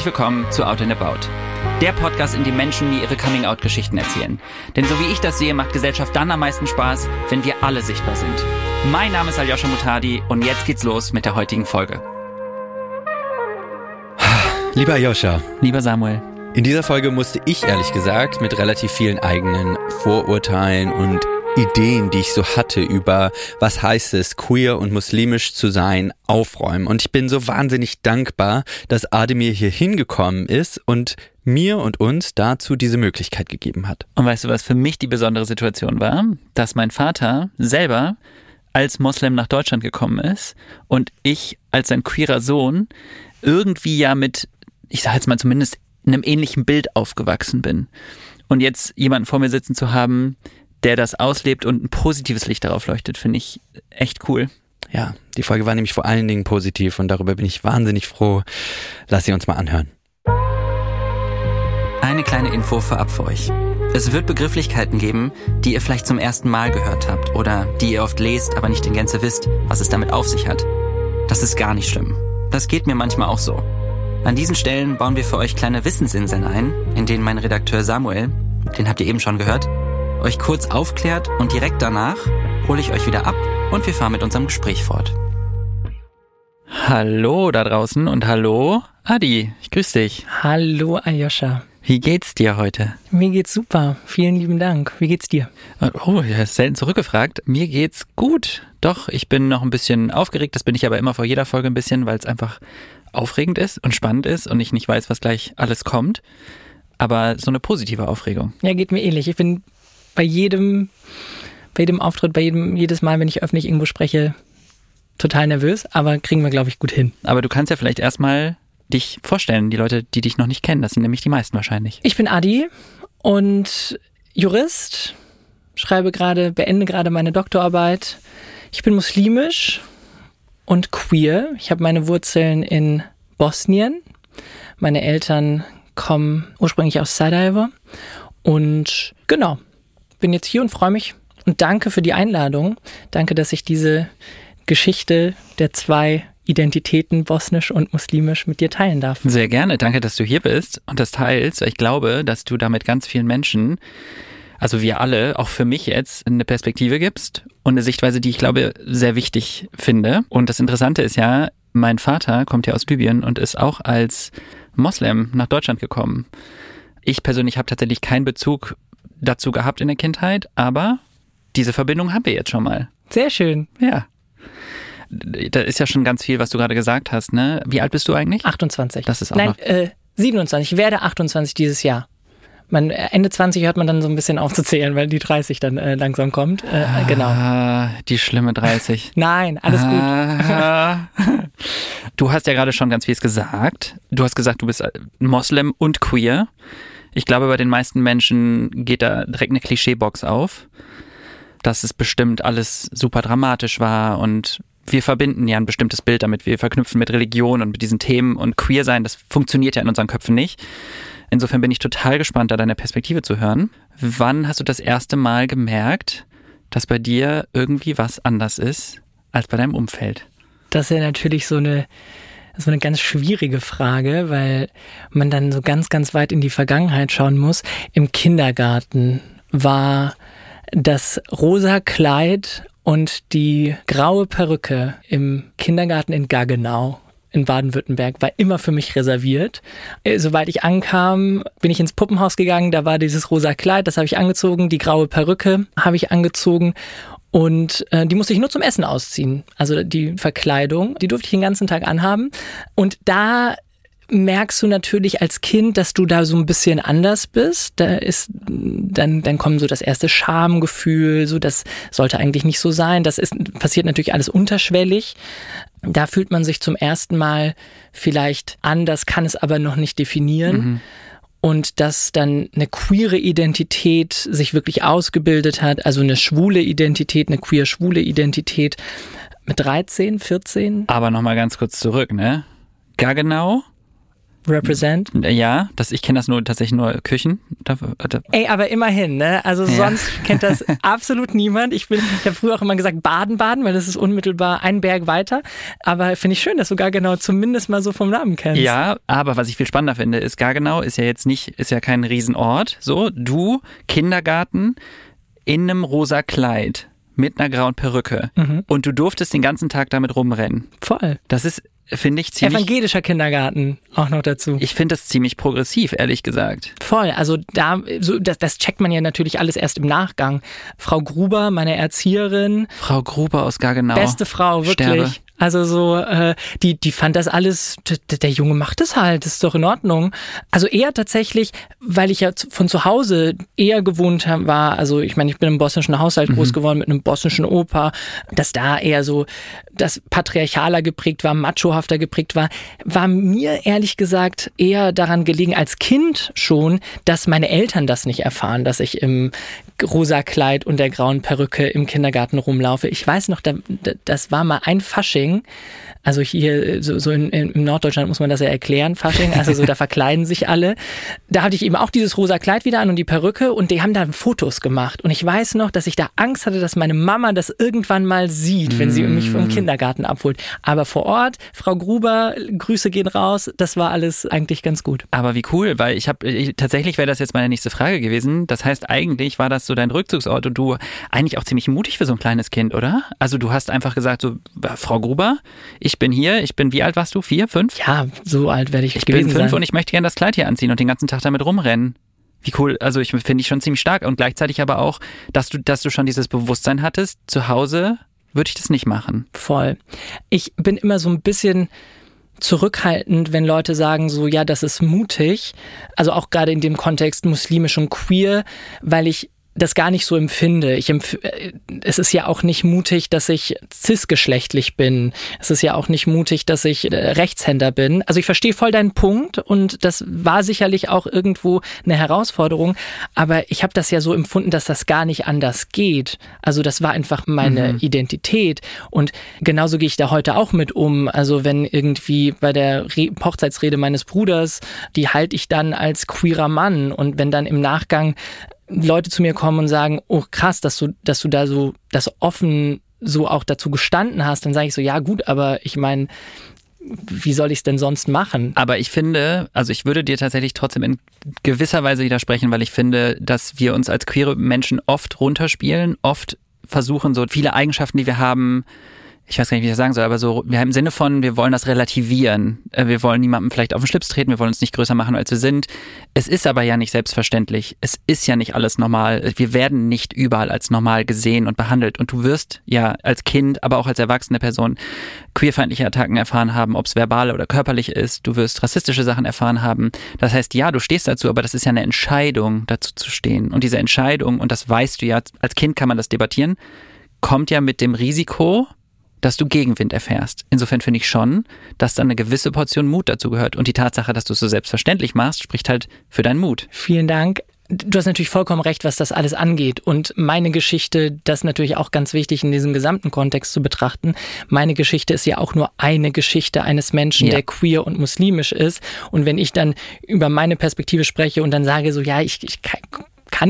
Herzlich willkommen zu Out and About. Der Podcast, in dem Menschen mir ihre Coming-out-Geschichten erzählen. Denn so wie ich das sehe, macht Gesellschaft dann am meisten Spaß, wenn wir alle sichtbar sind. Mein Name ist Aljoscha Mutadi und jetzt geht's los mit der heutigen Folge. Lieber Aljoscha, Lieber Samuel, in dieser Folge musste ich ehrlich gesagt mit relativ vielen eigenen Vorurteilen und Ideen, die ich so hatte über was heißt es, queer und muslimisch zu sein, aufräumen. Und ich bin so wahnsinnig dankbar, dass Ademir hier hingekommen ist und mir und uns dazu diese Möglichkeit gegeben hat. und weißt du, was für mich die besondere Situation war? Dass mein Vater selber als Moslem nach Deutschland gekommen ist und ich als sein queerer Sohn irgendwie ja mit, ich sage jetzt mal zumindest, einem ähnlichen Bild aufgewachsen bin. Und jetzt jemanden vor mir sitzen zu haben, der das auslebt und ein positives Licht darauf leuchtet, finde ich echt cool. Ja, die Folge war nämlich vor allen Dingen positiv und darüber bin ich wahnsinnig froh. Lass sie uns mal anhören. Eine kleine Info vorab für euch. Es wird Begrifflichkeiten geben, die ihr vielleicht zum ersten Mal gehört habt oder die ihr oft lest, aber nicht in Gänze wisst, was es damit auf sich hat. Das ist gar nicht schlimm. Das geht mir manchmal auch so. An diesen Stellen bauen wir für euch kleine Wissensinseln ein, in denen mein Redakteur Samuel, den habt ihr eben schon gehört, euch kurz aufklärt und direkt danach hole ich euch wieder ab und wir fahren mit unserem Gespräch fort. Hallo da draußen und hallo Adi, ich grüße dich. Hallo Aljoscha. Wie geht's dir heute? Mir geht's super. Vielen lieben Dank. Wie geht's dir? Oh, hast selten zurückgefragt. Mir geht's gut. Doch, ich bin noch ein bisschen aufgeregt. Das bin ich aber immer vor jeder Folge ein bisschen, weil es einfach aufregend ist und spannend ist und ich nicht weiß, was gleich alles kommt. Aber so eine positive Aufregung. Ja, geht mir ähnlich. Ich bin bei jedem, bei jedem Auftritt, bei jedem, jedes Mal, wenn ich öffentlich irgendwo spreche, total nervös, aber kriegen wir, glaube ich, gut hin. Aber du kannst ja vielleicht erstmal dich vorstellen, die Leute, die dich noch nicht kennen. Das sind nämlich die meisten wahrscheinlich. Ich bin Adi und Jurist, schreibe gerade, beende gerade meine Doktorarbeit. Ich bin muslimisch und queer. Ich habe meine Wurzeln in Bosnien. Meine Eltern kommen ursprünglich aus Sarajevo. Und genau, bin jetzt hier und freue mich und danke für die Einladung. Danke, dass ich diese Geschichte der zwei Identitäten, bosnisch und muslimisch, mit dir teilen darf. Sehr gerne. Danke, dass du hier bist und das teilst. Ich glaube, dass du damit ganz vielen Menschen, also wir alle, auch für mich jetzt, eine Perspektive gibst und eine Sichtweise, die ich glaube sehr wichtig finde. Und das Interessante ist ja, mein Vater kommt ja aus Libyen und ist auch als Moslem nach Deutschland gekommen. Ich persönlich habe tatsächlich keinen Bezug dazu gehabt in der Kindheit, aber diese Verbindung haben wir jetzt schon mal. Sehr schön. Ja. Da ist ja schon ganz viel, was du gerade gesagt hast, ne? Wie alt bist du eigentlich? 28. Das ist auch Nein, noch- äh, 27. Ich werde 28 dieses Jahr. Man, äh, Ende 20 hört man dann so ein bisschen aufzuzählen, weil die 30 dann äh, langsam kommt. Äh, genau. Ah, die schlimme 30. Nein, alles gut. Ah. Du hast ja gerade schon ganz vieles gesagt. Du hast gesagt, du bist Moslem und queer. Ich glaube, bei den meisten Menschen geht da direkt eine Klischeebox auf, dass es bestimmt alles super dramatisch war und wir verbinden ja ein bestimmtes Bild damit. Wir verknüpfen mit Religion und mit diesen Themen und queer sein, das funktioniert ja in unseren Köpfen nicht. Insofern bin ich total gespannt, da deine Perspektive zu hören. Wann hast du das erste Mal gemerkt, dass bei dir irgendwie was anders ist als bei deinem Umfeld? Das ist ja natürlich so eine, so eine ganz schwierige Frage, weil man dann so ganz, ganz weit in die Vergangenheit schauen muss. Im Kindergarten war das rosa Kleid und die graue Perücke im Kindergarten in Gaggenau in Baden-Württemberg war immer für mich reserviert. Äh, Sobald ich ankam, bin ich ins Puppenhaus gegangen, da war dieses rosa Kleid, das habe ich angezogen, die graue Perücke habe ich angezogen und äh, die musste ich nur zum Essen ausziehen. Also die Verkleidung, die durfte ich den ganzen Tag anhaben. Und da merkst du natürlich als Kind, dass du da so ein bisschen anders bist. Da ist, dann, dann kommen so das erste Schamgefühl, so das sollte eigentlich nicht so sein. Das ist, passiert natürlich alles unterschwellig. Da fühlt man sich zum ersten Mal vielleicht anders, kann es aber noch nicht definieren. Und dass dann eine queere Identität sich wirklich ausgebildet hat, also eine schwule Identität, eine queer-schwule Identität mit 13, 14. Aber nochmal ganz kurz zurück, ne? Gaggenau Represent. Ja, das, ich kenne das nur tatsächlich nur Küchen. Ey, aber immerhin, ne? Also ja. sonst kennt das absolut niemand. Ich bin, ich habe früher auch immer gesagt Baden-Baden, weil das ist unmittelbar ein Berg weiter. Aber finde ich schön, dass du Gargenau zumindest mal so vom Namen kennst. Ja, aber was ich viel spannender finde, ist Gargenau ist ja jetzt nicht, ist ja kein Riesenort. So, du, Kindergarten, in einem rosa Kleid mit einer grauen Perücke. Mhm. Und du durftest den ganzen Tag damit rumrennen. Voll. Das ist finde ich ziemlich. Evangelischer Kindergarten auch noch dazu. Ich finde das ziemlich progressiv, ehrlich gesagt. Voll. Also da, so, das, das checkt man ja natürlich alles erst im Nachgang. Frau Gruber, meine Erzieherin. Frau Gruber aus Gargenau. Beste Frau, wirklich. Sterbe. Also so, äh, die, die fand das alles, der, Junge macht es halt, das ist doch in Ordnung. Also eher tatsächlich, weil ich ja von zu Hause eher gewohnt war, also ich meine, ich bin im bosnischen Haushalt mhm. groß geworden mit einem bosnischen Opa, dass da eher so das patriarchaler geprägt war, machohafter geprägt war, war mir ehrlich gesagt eher daran gelegen als Kind schon, dass meine Eltern das nicht erfahren, dass ich im rosa Kleid und der grauen Perücke im Kindergarten rumlaufe. Ich weiß noch, das war mal ein Fasching bringen. Also hier, so, so in, in, im Norddeutschland muss man das ja erklären, Fasching, also so da verkleiden sich alle. Da hatte ich eben auch dieses rosa Kleid wieder an und die Perücke und die haben dann Fotos gemacht. Und ich weiß noch, dass ich da Angst hatte, dass meine Mama das irgendwann mal sieht, wenn sie mich vom mm. Kindergarten abholt. Aber vor Ort, Frau Gruber, Grüße gehen raus, das war alles eigentlich ganz gut. Aber wie cool, weil ich habe, tatsächlich wäre das jetzt meine nächste Frage gewesen. Das heißt, eigentlich war das so dein Rückzugsort und du eigentlich auch ziemlich mutig für so ein kleines Kind, oder? Also du hast einfach gesagt, so, Frau Gruber, ich ich bin hier, ich bin, wie alt warst du? Vier, fünf? Ja, so alt werde ich Ich bin fünf sein. und ich möchte gerne das Kleid hier anziehen und den ganzen Tag damit rumrennen. Wie cool, also ich finde ich schon ziemlich stark und gleichzeitig aber auch, dass du, dass du schon dieses Bewusstsein hattest, zu Hause würde ich das nicht machen. Voll. Ich bin immer so ein bisschen zurückhaltend, wenn Leute sagen so, ja, das ist mutig. Also auch gerade in dem Kontext muslimisch und queer, weil ich das gar nicht so empfinde. Ich empf äh, es ist ja auch nicht mutig, dass ich cisgeschlechtlich bin. Es ist ja auch nicht mutig, dass ich äh, Rechtshänder bin. Also ich verstehe voll deinen Punkt und das war sicherlich auch irgendwo eine Herausforderung. Aber ich habe das ja so empfunden, dass das gar nicht anders geht. Also das war einfach meine mhm. Identität. Und genauso gehe ich da heute auch mit um. Also wenn irgendwie bei der Re Hochzeitsrede meines Bruders, die halte ich dann als queerer Mann. Und wenn dann im Nachgang Leute zu mir kommen und sagen, oh krass, dass du, dass du da so das offen so auch dazu gestanden hast, dann sage ich so, ja gut, aber ich meine, wie soll ich es denn sonst machen? Aber ich finde, also ich würde dir tatsächlich trotzdem in gewisser Weise widersprechen, weil ich finde, dass wir uns als queere Menschen oft runterspielen, oft versuchen, so viele Eigenschaften, die wir haben, ich weiß gar nicht, wie ich das sagen soll, aber so, wir haben im Sinne von, wir wollen das relativieren. Äh, wir wollen niemandem vielleicht auf den Schlips treten, wir wollen uns nicht größer machen, als wir sind. Es ist aber ja nicht selbstverständlich. Es ist ja nicht alles normal. Wir werden nicht überall als normal gesehen und behandelt. Und du wirst ja als Kind, aber auch als erwachsene Person queerfeindliche Attacken erfahren haben, ob es verbal oder körperlich ist. Du wirst rassistische Sachen erfahren haben. Das heißt, ja, du stehst dazu, aber das ist ja eine Entscheidung, dazu zu stehen. Und diese Entscheidung, und das weißt du ja, als Kind kann man das debattieren, kommt ja mit dem Risiko, dass du Gegenwind erfährst. Insofern finde ich schon, dass da eine gewisse Portion Mut dazu gehört. Und die Tatsache, dass du es so selbstverständlich machst, spricht halt für deinen Mut. Vielen Dank. Du hast natürlich vollkommen recht, was das alles angeht. Und meine Geschichte, das ist natürlich auch ganz wichtig in diesem gesamten Kontext zu betrachten. Meine Geschichte ist ja auch nur eine Geschichte eines Menschen, ja. der queer und muslimisch ist. Und wenn ich dann über meine Perspektive spreche und dann sage so, ja, ich, ich kann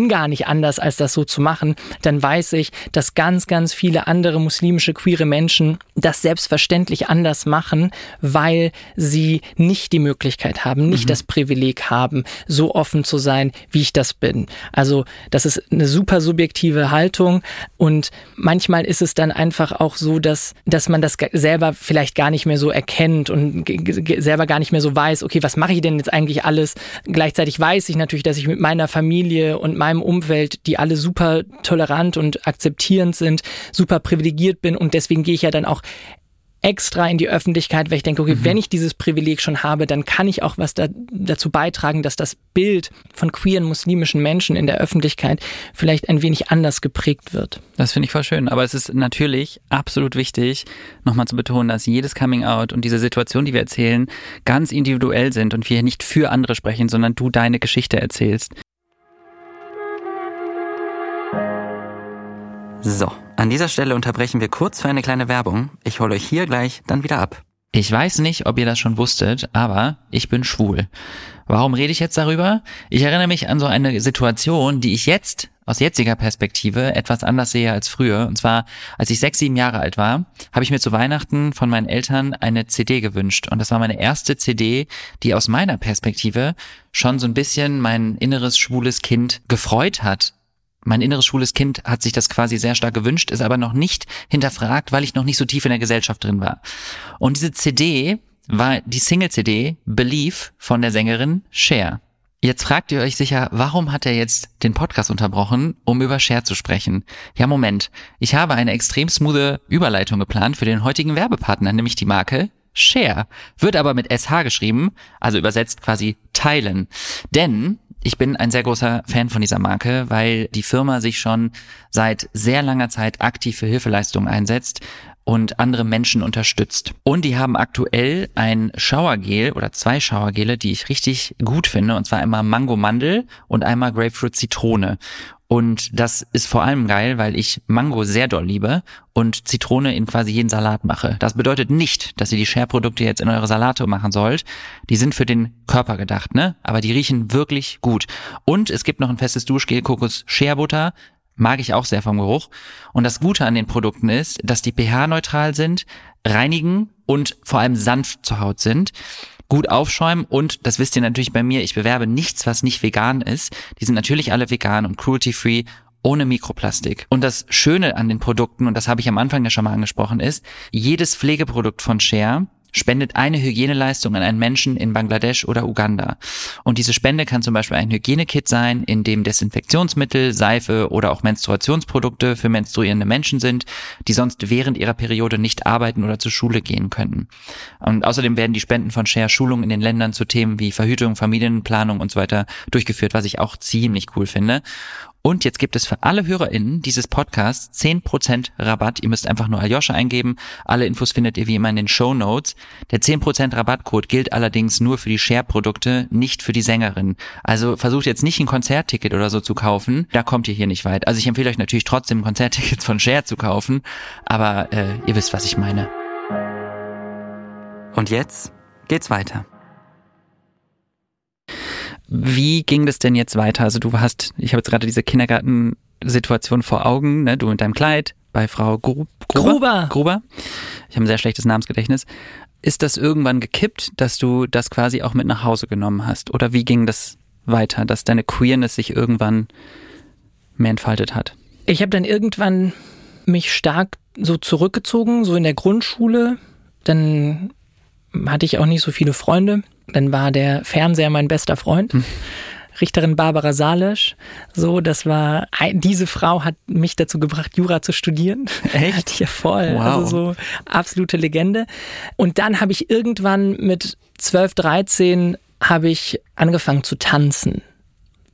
gar nicht anders, als das so zu machen, dann weiß ich, dass ganz, ganz viele andere muslimische queere Menschen das selbstverständlich anders machen, weil sie nicht die Möglichkeit haben, nicht mhm. das Privileg haben, so offen zu sein, wie ich das bin. Also das ist eine super subjektive Haltung und manchmal ist es dann einfach auch so, dass, dass man das selber vielleicht gar nicht mehr so erkennt und selber gar nicht mehr so weiß, okay, was mache ich denn jetzt eigentlich alles? Gleichzeitig weiß ich natürlich, dass ich mit meiner Familie und meinem Umfeld, die alle super tolerant und akzeptierend sind, super privilegiert bin und deswegen gehe ich ja dann auch extra in die Öffentlichkeit, weil ich denke, okay, mhm. wenn ich dieses Privileg schon habe, dann kann ich auch was da, dazu beitragen, dass das Bild von queeren muslimischen Menschen in der Öffentlichkeit vielleicht ein wenig anders geprägt wird. Das finde ich voll schön. Aber es ist natürlich absolut wichtig, nochmal zu betonen, dass jedes Coming Out und diese Situation, die wir erzählen, ganz individuell sind und wir nicht für andere sprechen, sondern du deine Geschichte erzählst. So, an dieser Stelle unterbrechen wir kurz für eine kleine Werbung. Ich hole euch hier gleich dann wieder ab. Ich weiß nicht, ob ihr das schon wusstet, aber ich bin schwul. Warum rede ich jetzt darüber? Ich erinnere mich an so eine Situation, die ich jetzt aus jetziger Perspektive etwas anders sehe als früher. Und zwar, als ich sechs, sieben Jahre alt war, habe ich mir zu Weihnachten von meinen Eltern eine CD gewünscht. Und das war meine erste CD, die aus meiner Perspektive schon so ein bisschen mein inneres schwules Kind gefreut hat mein inneres schwules Kind hat sich das quasi sehr stark gewünscht, ist aber noch nicht hinterfragt, weil ich noch nicht so tief in der Gesellschaft drin war. Und diese CD war die Single-CD Believe von der Sängerin Cher. Jetzt fragt ihr euch sicher, warum hat er jetzt den Podcast unterbrochen, um über Cher zu sprechen? Ja, Moment. Ich habe eine extrem smoothe Überleitung geplant für den heutigen Werbepartner, nämlich die Marke Share. Wird aber mit SH geschrieben, also übersetzt quasi teilen. Denn ich bin ein sehr großer Fan von dieser Marke, weil die Firma sich schon seit sehr langer Zeit aktiv für Hilfeleistungen einsetzt und andere Menschen unterstützt. Und die haben aktuell ein Schauergel oder zwei Schauergele, die ich richtig gut finde, und zwar einmal Mango Mandel und einmal Grapefruit Zitrone. Und das ist vor allem geil, weil ich Mango sehr doll liebe und Zitrone in quasi jeden Salat mache. Das bedeutet nicht, dass ihr die Share-Produkte jetzt in eure Salate machen sollt. Die sind für den Körper gedacht, ne? Aber die riechen wirklich gut. Und es gibt noch ein festes Duschgel Kokos Share Butter. Mag ich auch sehr vom Geruch. Und das Gute an den Produkten ist, dass die pH-neutral sind, reinigen und vor allem sanft zur Haut sind gut aufschäumen und das wisst ihr natürlich bei mir, ich bewerbe nichts, was nicht vegan ist. Die sind natürlich alle vegan und cruelty-free ohne Mikroplastik. Und das Schöne an den Produkten, und das habe ich am Anfang ja schon mal angesprochen, ist, jedes Pflegeprodukt von Share spendet eine Hygieneleistung an einen Menschen in Bangladesch oder Uganda. Und diese Spende kann zum Beispiel ein Hygienekit sein, in dem Desinfektionsmittel, Seife oder auch Menstruationsprodukte für menstruierende Menschen sind, die sonst während ihrer Periode nicht arbeiten oder zur Schule gehen könnten. Und außerdem werden die Spenden von Share Schulungen in den Ländern zu Themen wie Verhütung, Familienplanung und so weiter durchgeführt, was ich auch ziemlich cool finde. Und jetzt gibt es für alle HörerInnen dieses Podcasts 10% Rabatt. Ihr müsst einfach nur Aljoscha eingeben. Alle Infos findet ihr wie immer in den Show Notes. Der 10% Rabattcode gilt allerdings nur für die Share-Produkte, nicht für die Sängerin. Also versucht jetzt nicht ein Konzertticket oder so zu kaufen. Da kommt ihr hier nicht weit. Also ich empfehle euch natürlich trotzdem Konzerttickets von Share zu kaufen. Aber äh, ihr wisst, was ich meine. Und jetzt geht's weiter. Wie ging das denn jetzt weiter? Also du hast, ich habe jetzt gerade diese Kindergartensituation vor Augen, ne? du mit deinem Kleid bei Frau Gru Gruber. Gruber. Gruber. Ich habe ein sehr schlechtes Namensgedächtnis. Ist das irgendwann gekippt, dass du das quasi auch mit nach Hause genommen hast? Oder wie ging das weiter, dass deine Queerness sich irgendwann mehr entfaltet hat? Ich habe dann irgendwann mich stark so zurückgezogen, so in der Grundschule. Dann hatte ich auch nicht so viele Freunde. Dann war der Fernseher mein bester Freund. Hm. Richterin Barbara Salesch. So, das war, diese Frau hat mich dazu gebracht, Jura zu studieren. Echt? ja, voll. Wow. Also so absolute Legende. Und dann habe ich irgendwann mit 12, 13 habe ich angefangen zu tanzen.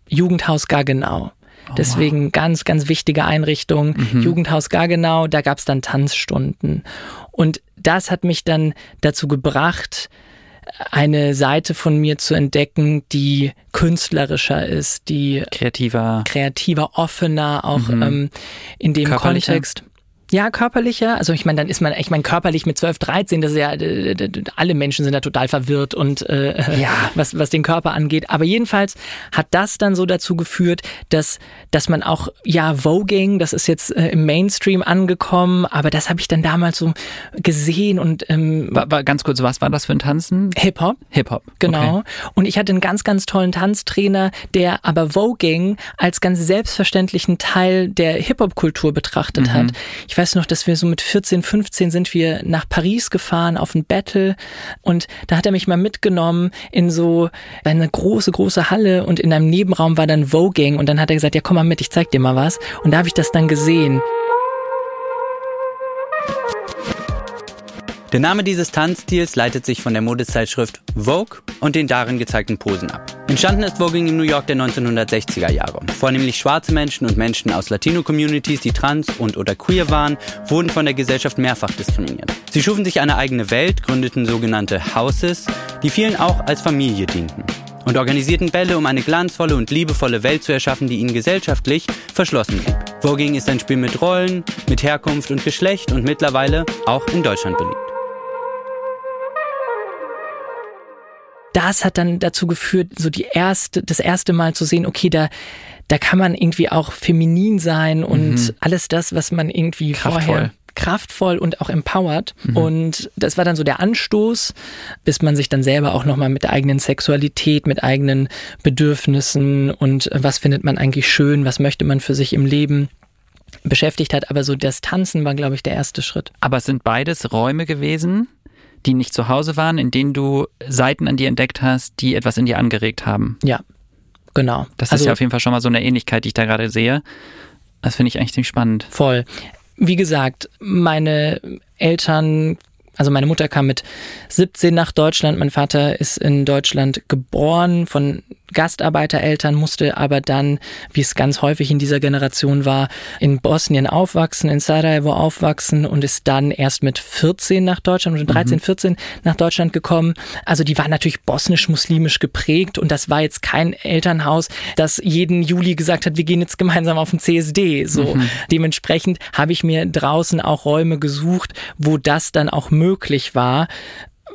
Jugendhaus Gaggenau. Oh, Deswegen wow. ganz, ganz wichtige Einrichtung. Mhm. Jugendhaus Gaggenau, da gab es dann Tanzstunden. Und das hat mich dann dazu gebracht, eine Seite von mir zu entdecken, die künstlerischer ist, die kreativer, kreativer, offener, auch mhm. ähm, in dem Kontext. Ja, körperlicher. Also ich meine, dann ist man, ich meine, körperlich mit 12, 13, das ist ja, alle Menschen sind da total verwirrt und äh, ja. was, was den Körper angeht. Aber jedenfalls hat das dann so dazu geführt, dass, dass man auch, ja, Voging, das ist jetzt äh, im Mainstream angekommen, aber das habe ich dann damals so gesehen und ähm, war, war ganz kurz, was war das für ein Tanzen? Hip-Hop. Hip-Hop. Genau. Okay. Und ich hatte einen ganz, ganz tollen Tanztrainer, der aber Voging als ganz selbstverständlichen Teil der Hip-Hop-Kultur betrachtet mhm. hat. Ich ich weiß noch, dass wir so mit 14, 15 sind wir nach Paris gefahren auf ein Battle. Und da hat er mich mal mitgenommen in so eine große, große Halle. Und in einem Nebenraum war dann Voging und dann hat er gesagt, ja komm mal mit, ich zeig dir mal was. Und da habe ich das dann gesehen. Der Name dieses Tanzstils leitet sich von der Modezeitschrift Vogue und den darin gezeigten Posen ab. Entstanden ist Voging im New York der 1960er Jahre. Vornehmlich schwarze Menschen und Menschen aus Latino-Communities, die trans und oder queer waren, wurden von der Gesellschaft mehrfach diskriminiert. Sie schufen sich eine eigene Welt, gründeten sogenannte Houses, die vielen auch als Familie dienten und organisierten Bälle, um eine glanzvolle und liebevolle Welt zu erschaffen, die ihnen gesellschaftlich verschlossen blieb. Voging ist ein Spiel mit Rollen, mit Herkunft und Geschlecht und mittlerweile auch in Deutschland beliebt. Das hat dann dazu geführt, so die erste, das erste Mal zu sehen, okay, da, da kann man irgendwie auch feminin sein und mhm. alles das, was man irgendwie Kraftvoll. vorher kraftvoll und auch empowered. Mhm. Und das war dann so der Anstoß, bis man sich dann selber auch nochmal mit der eigenen Sexualität, mit eigenen Bedürfnissen und was findet man eigentlich schön, was möchte man für sich im Leben beschäftigt hat. Aber so das Tanzen war, glaube ich, der erste Schritt. Aber es sind beides Räume gewesen, die nicht zu Hause waren, in denen du Seiten an dir entdeckt hast, die etwas in dir angeregt haben. Ja, genau. Das also, ist ja auf jeden Fall schon mal so eine Ähnlichkeit, die ich da gerade sehe. Das finde ich eigentlich ziemlich spannend. Voll. Wie gesagt, meine Eltern also meine Mutter kam mit 17 nach Deutschland, mein Vater ist in Deutschland geboren, von Gastarbeitereltern, musste aber dann, wie es ganz häufig in dieser Generation war, in Bosnien aufwachsen, in Sarajevo aufwachsen und ist dann erst mit 14 nach Deutschland, mit 13, 14 mhm. nach Deutschland gekommen. Also die war natürlich bosnisch-muslimisch geprägt und das war jetzt kein Elternhaus, das jeden Juli gesagt hat, wir gehen jetzt gemeinsam auf den CSD. So mhm. dementsprechend habe ich mir draußen auch Räume gesucht, wo das dann auch möglich war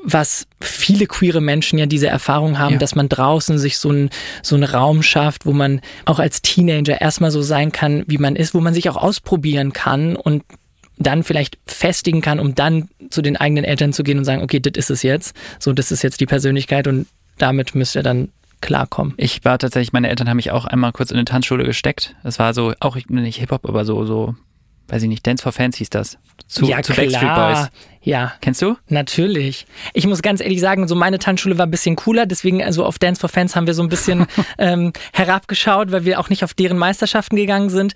was viele queere Menschen ja diese Erfahrung haben, ja. dass man draußen sich so einen so einen Raum schafft, wo man auch als Teenager erstmal so sein kann, wie man ist, wo man sich auch ausprobieren kann und dann vielleicht festigen kann, um dann zu den eigenen Eltern zu gehen und sagen, okay, das ist es jetzt, so das ist jetzt die Persönlichkeit und damit müsst ihr dann klarkommen. Ich war tatsächlich, meine Eltern haben mich auch einmal kurz in eine Tanzschule gesteckt. Das war so, auch nicht Hip-Hop, aber so, so weiß ich nicht, Dance for Fans hieß das. Zu, ja, zu Backstreet Boys. Ja. Kennst du? Natürlich. Ich muss ganz ehrlich sagen, so meine Tanzschule war ein bisschen cooler, deswegen also auf Dance for Fans haben wir so ein bisschen ähm, herabgeschaut, weil wir auch nicht auf deren Meisterschaften gegangen sind.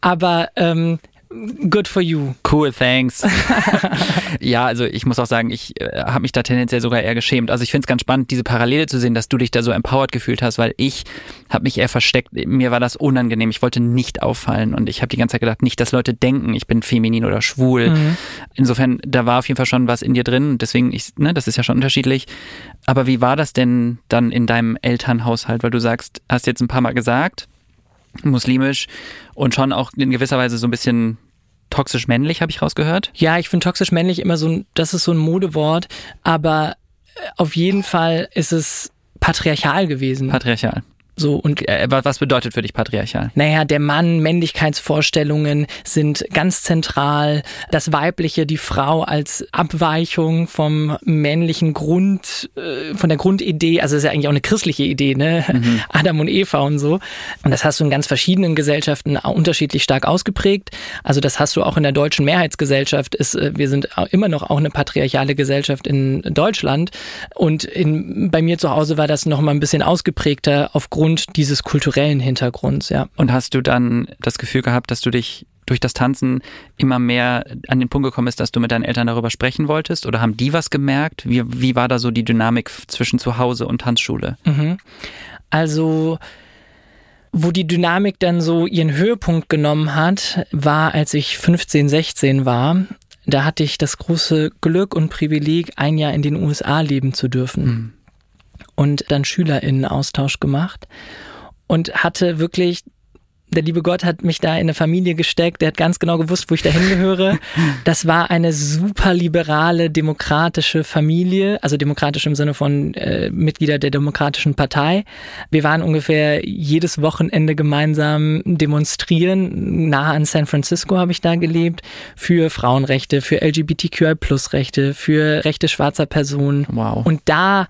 Aber ähm, Good for you. Cool, thanks. ja, also ich muss auch sagen, ich äh, habe mich da tendenziell sogar eher geschämt. Also ich finde es ganz spannend, diese Parallele zu sehen, dass du dich da so empowered gefühlt hast, weil ich habe mich eher versteckt. Mir war das unangenehm. Ich wollte nicht auffallen und ich habe die ganze Zeit gedacht, nicht, dass Leute denken, ich bin feminin oder schwul. Mhm. Insofern, da war auf jeden Fall schon was in dir drin. Deswegen, ich, ne, das ist ja schon unterschiedlich. Aber wie war das denn dann in deinem Elternhaushalt? Weil du sagst, hast jetzt ein paar Mal gesagt, muslimisch und schon auch in gewisser Weise so ein bisschen toxisch männlich, habe ich rausgehört. Ja, ich finde toxisch männlich immer so ein, das ist so ein Modewort, aber äh, auf jeden Fall ist es patriarchal gewesen. Patriarchal. So und äh, was bedeutet für dich patriarchal? Naja, der Mann, Männlichkeitsvorstellungen sind ganz zentral. Das Weibliche, die Frau als Abweichung vom männlichen Grund, äh, von der Grundidee. Also das ist ja eigentlich auch eine christliche Idee, ne? Mhm. Adam und Eva und so. Und das hast du in ganz verschiedenen Gesellschaften unterschiedlich stark ausgeprägt. Also das hast du auch in der deutschen Mehrheitsgesellschaft. Ist, äh, wir sind immer noch auch eine patriarchale Gesellschaft in Deutschland. Und in, bei mir zu Hause war das noch mal ein bisschen ausgeprägter aufgrund aufgrund dieses kulturellen Hintergrunds, ja. Und hast du dann das Gefühl gehabt, dass du dich durch das Tanzen immer mehr an den Punkt gekommen bist, dass du mit deinen Eltern darüber sprechen wolltest? Oder haben die was gemerkt? Wie, wie war da so die Dynamik zwischen Zuhause und Tanzschule? Mhm. Also, wo die Dynamik dann so ihren Höhepunkt genommen hat, war, als ich 15, 16 war. Da hatte ich das große Glück und Privileg, ein Jahr in den USA leben zu dürfen. Mhm und dann SchülerInnen-Austausch gemacht und hatte wirklich der liebe Gott hat mich da in eine Familie gesteckt, der hat ganz genau gewusst, wo ich da hingehöre. Das war eine super liberale, demokratische Familie, also demokratisch im Sinne von äh, Mitglieder der Demokratischen Partei. Wir waren ungefähr jedes Wochenende gemeinsam demonstrieren. Nahe an San Francisco habe ich da gelebt, für Frauenrechte, für LGBTQI-Plus-Rechte, für Rechte schwarzer Personen. Wow. Und da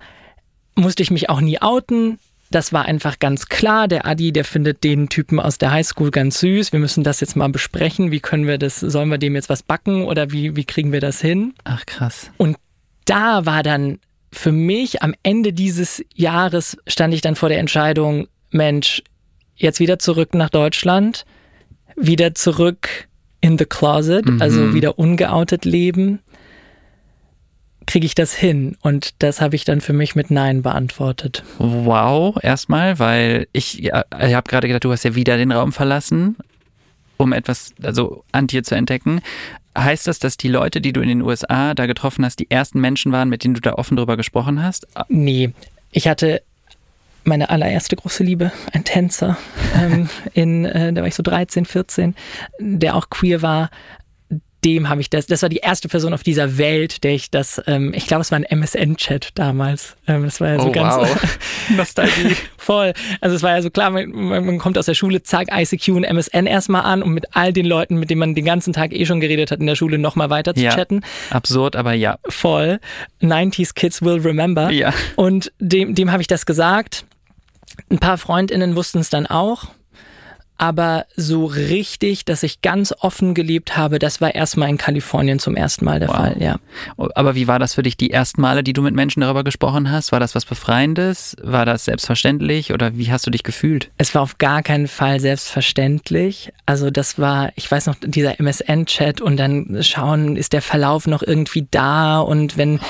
musste ich mich auch nie outen. Das war einfach ganz klar. Der Adi, der findet den Typen aus der Highschool ganz süß. Wir müssen das jetzt mal besprechen. Wie können wir das, sollen wir dem jetzt was backen oder wie, wie kriegen wir das hin? Ach krass. Und da war dann für mich am Ende dieses Jahres stand ich dann vor der Entscheidung, Mensch, jetzt wieder zurück nach Deutschland, wieder zurück in the closet, mhm. also wieder ungeoutet leben kriege ich das hin? Und das habe ich dann für mich mit Nein beantwortet. Wow, erstmal, weil ich, ja, ich habe gerade gedacht, du hast ja wieder den Raum verlassen, um etwas, also an dir zu entdecken. Heißt das, dass die Leute, die du in den USA da getroffen hast, die ersten Menschen waren, mit denen du da offen drüber gesprochen hast? Nee, ich hatte meine allererste große Liebe, ein Tänzer, ähm, in, äh, da war ich so 13, 14, der auch queer war dem habe ich das, das war die erste Person auf dieser Welt, der ich das, ähm, ich glaube, es war ein MSN-Chat damals. Ähm, das war ja so oh, ganz wow. Nostalgie. voll. Also es war ja so klar, man, man kommt aus der Schule, zack, ICQ und MSN erstmal an, um mit all den Leuten, mit denen man den ganzen Tag eh schon geredet hat in der Schule, nochmal weiter zu Ja. chatten. Absurd, aber ja. Voll. 90s Kids will remember. Ja. Und dem, dem habe ich das gesagt. Ein paar Freundinnen wussten es dann auch. Aber so richtig, dass ich ganz offen gelebt habe, das war erstmal in Kalifornien zum ersten Mal der Wow. Fall, ja. Aber wie war das für dich die ersten Male, die du mit Menschen darüber gesprochen hast? War das was Befreiendes? War das selbstverständlich? Oder wie hast du dich gefühlt? Es war auf gar keinen Fall selbstverständlich. Also das war, ich weiß noch, dieser MSN-Chat und dann schauen, ist der Verlauf noch irgendwie da und wenn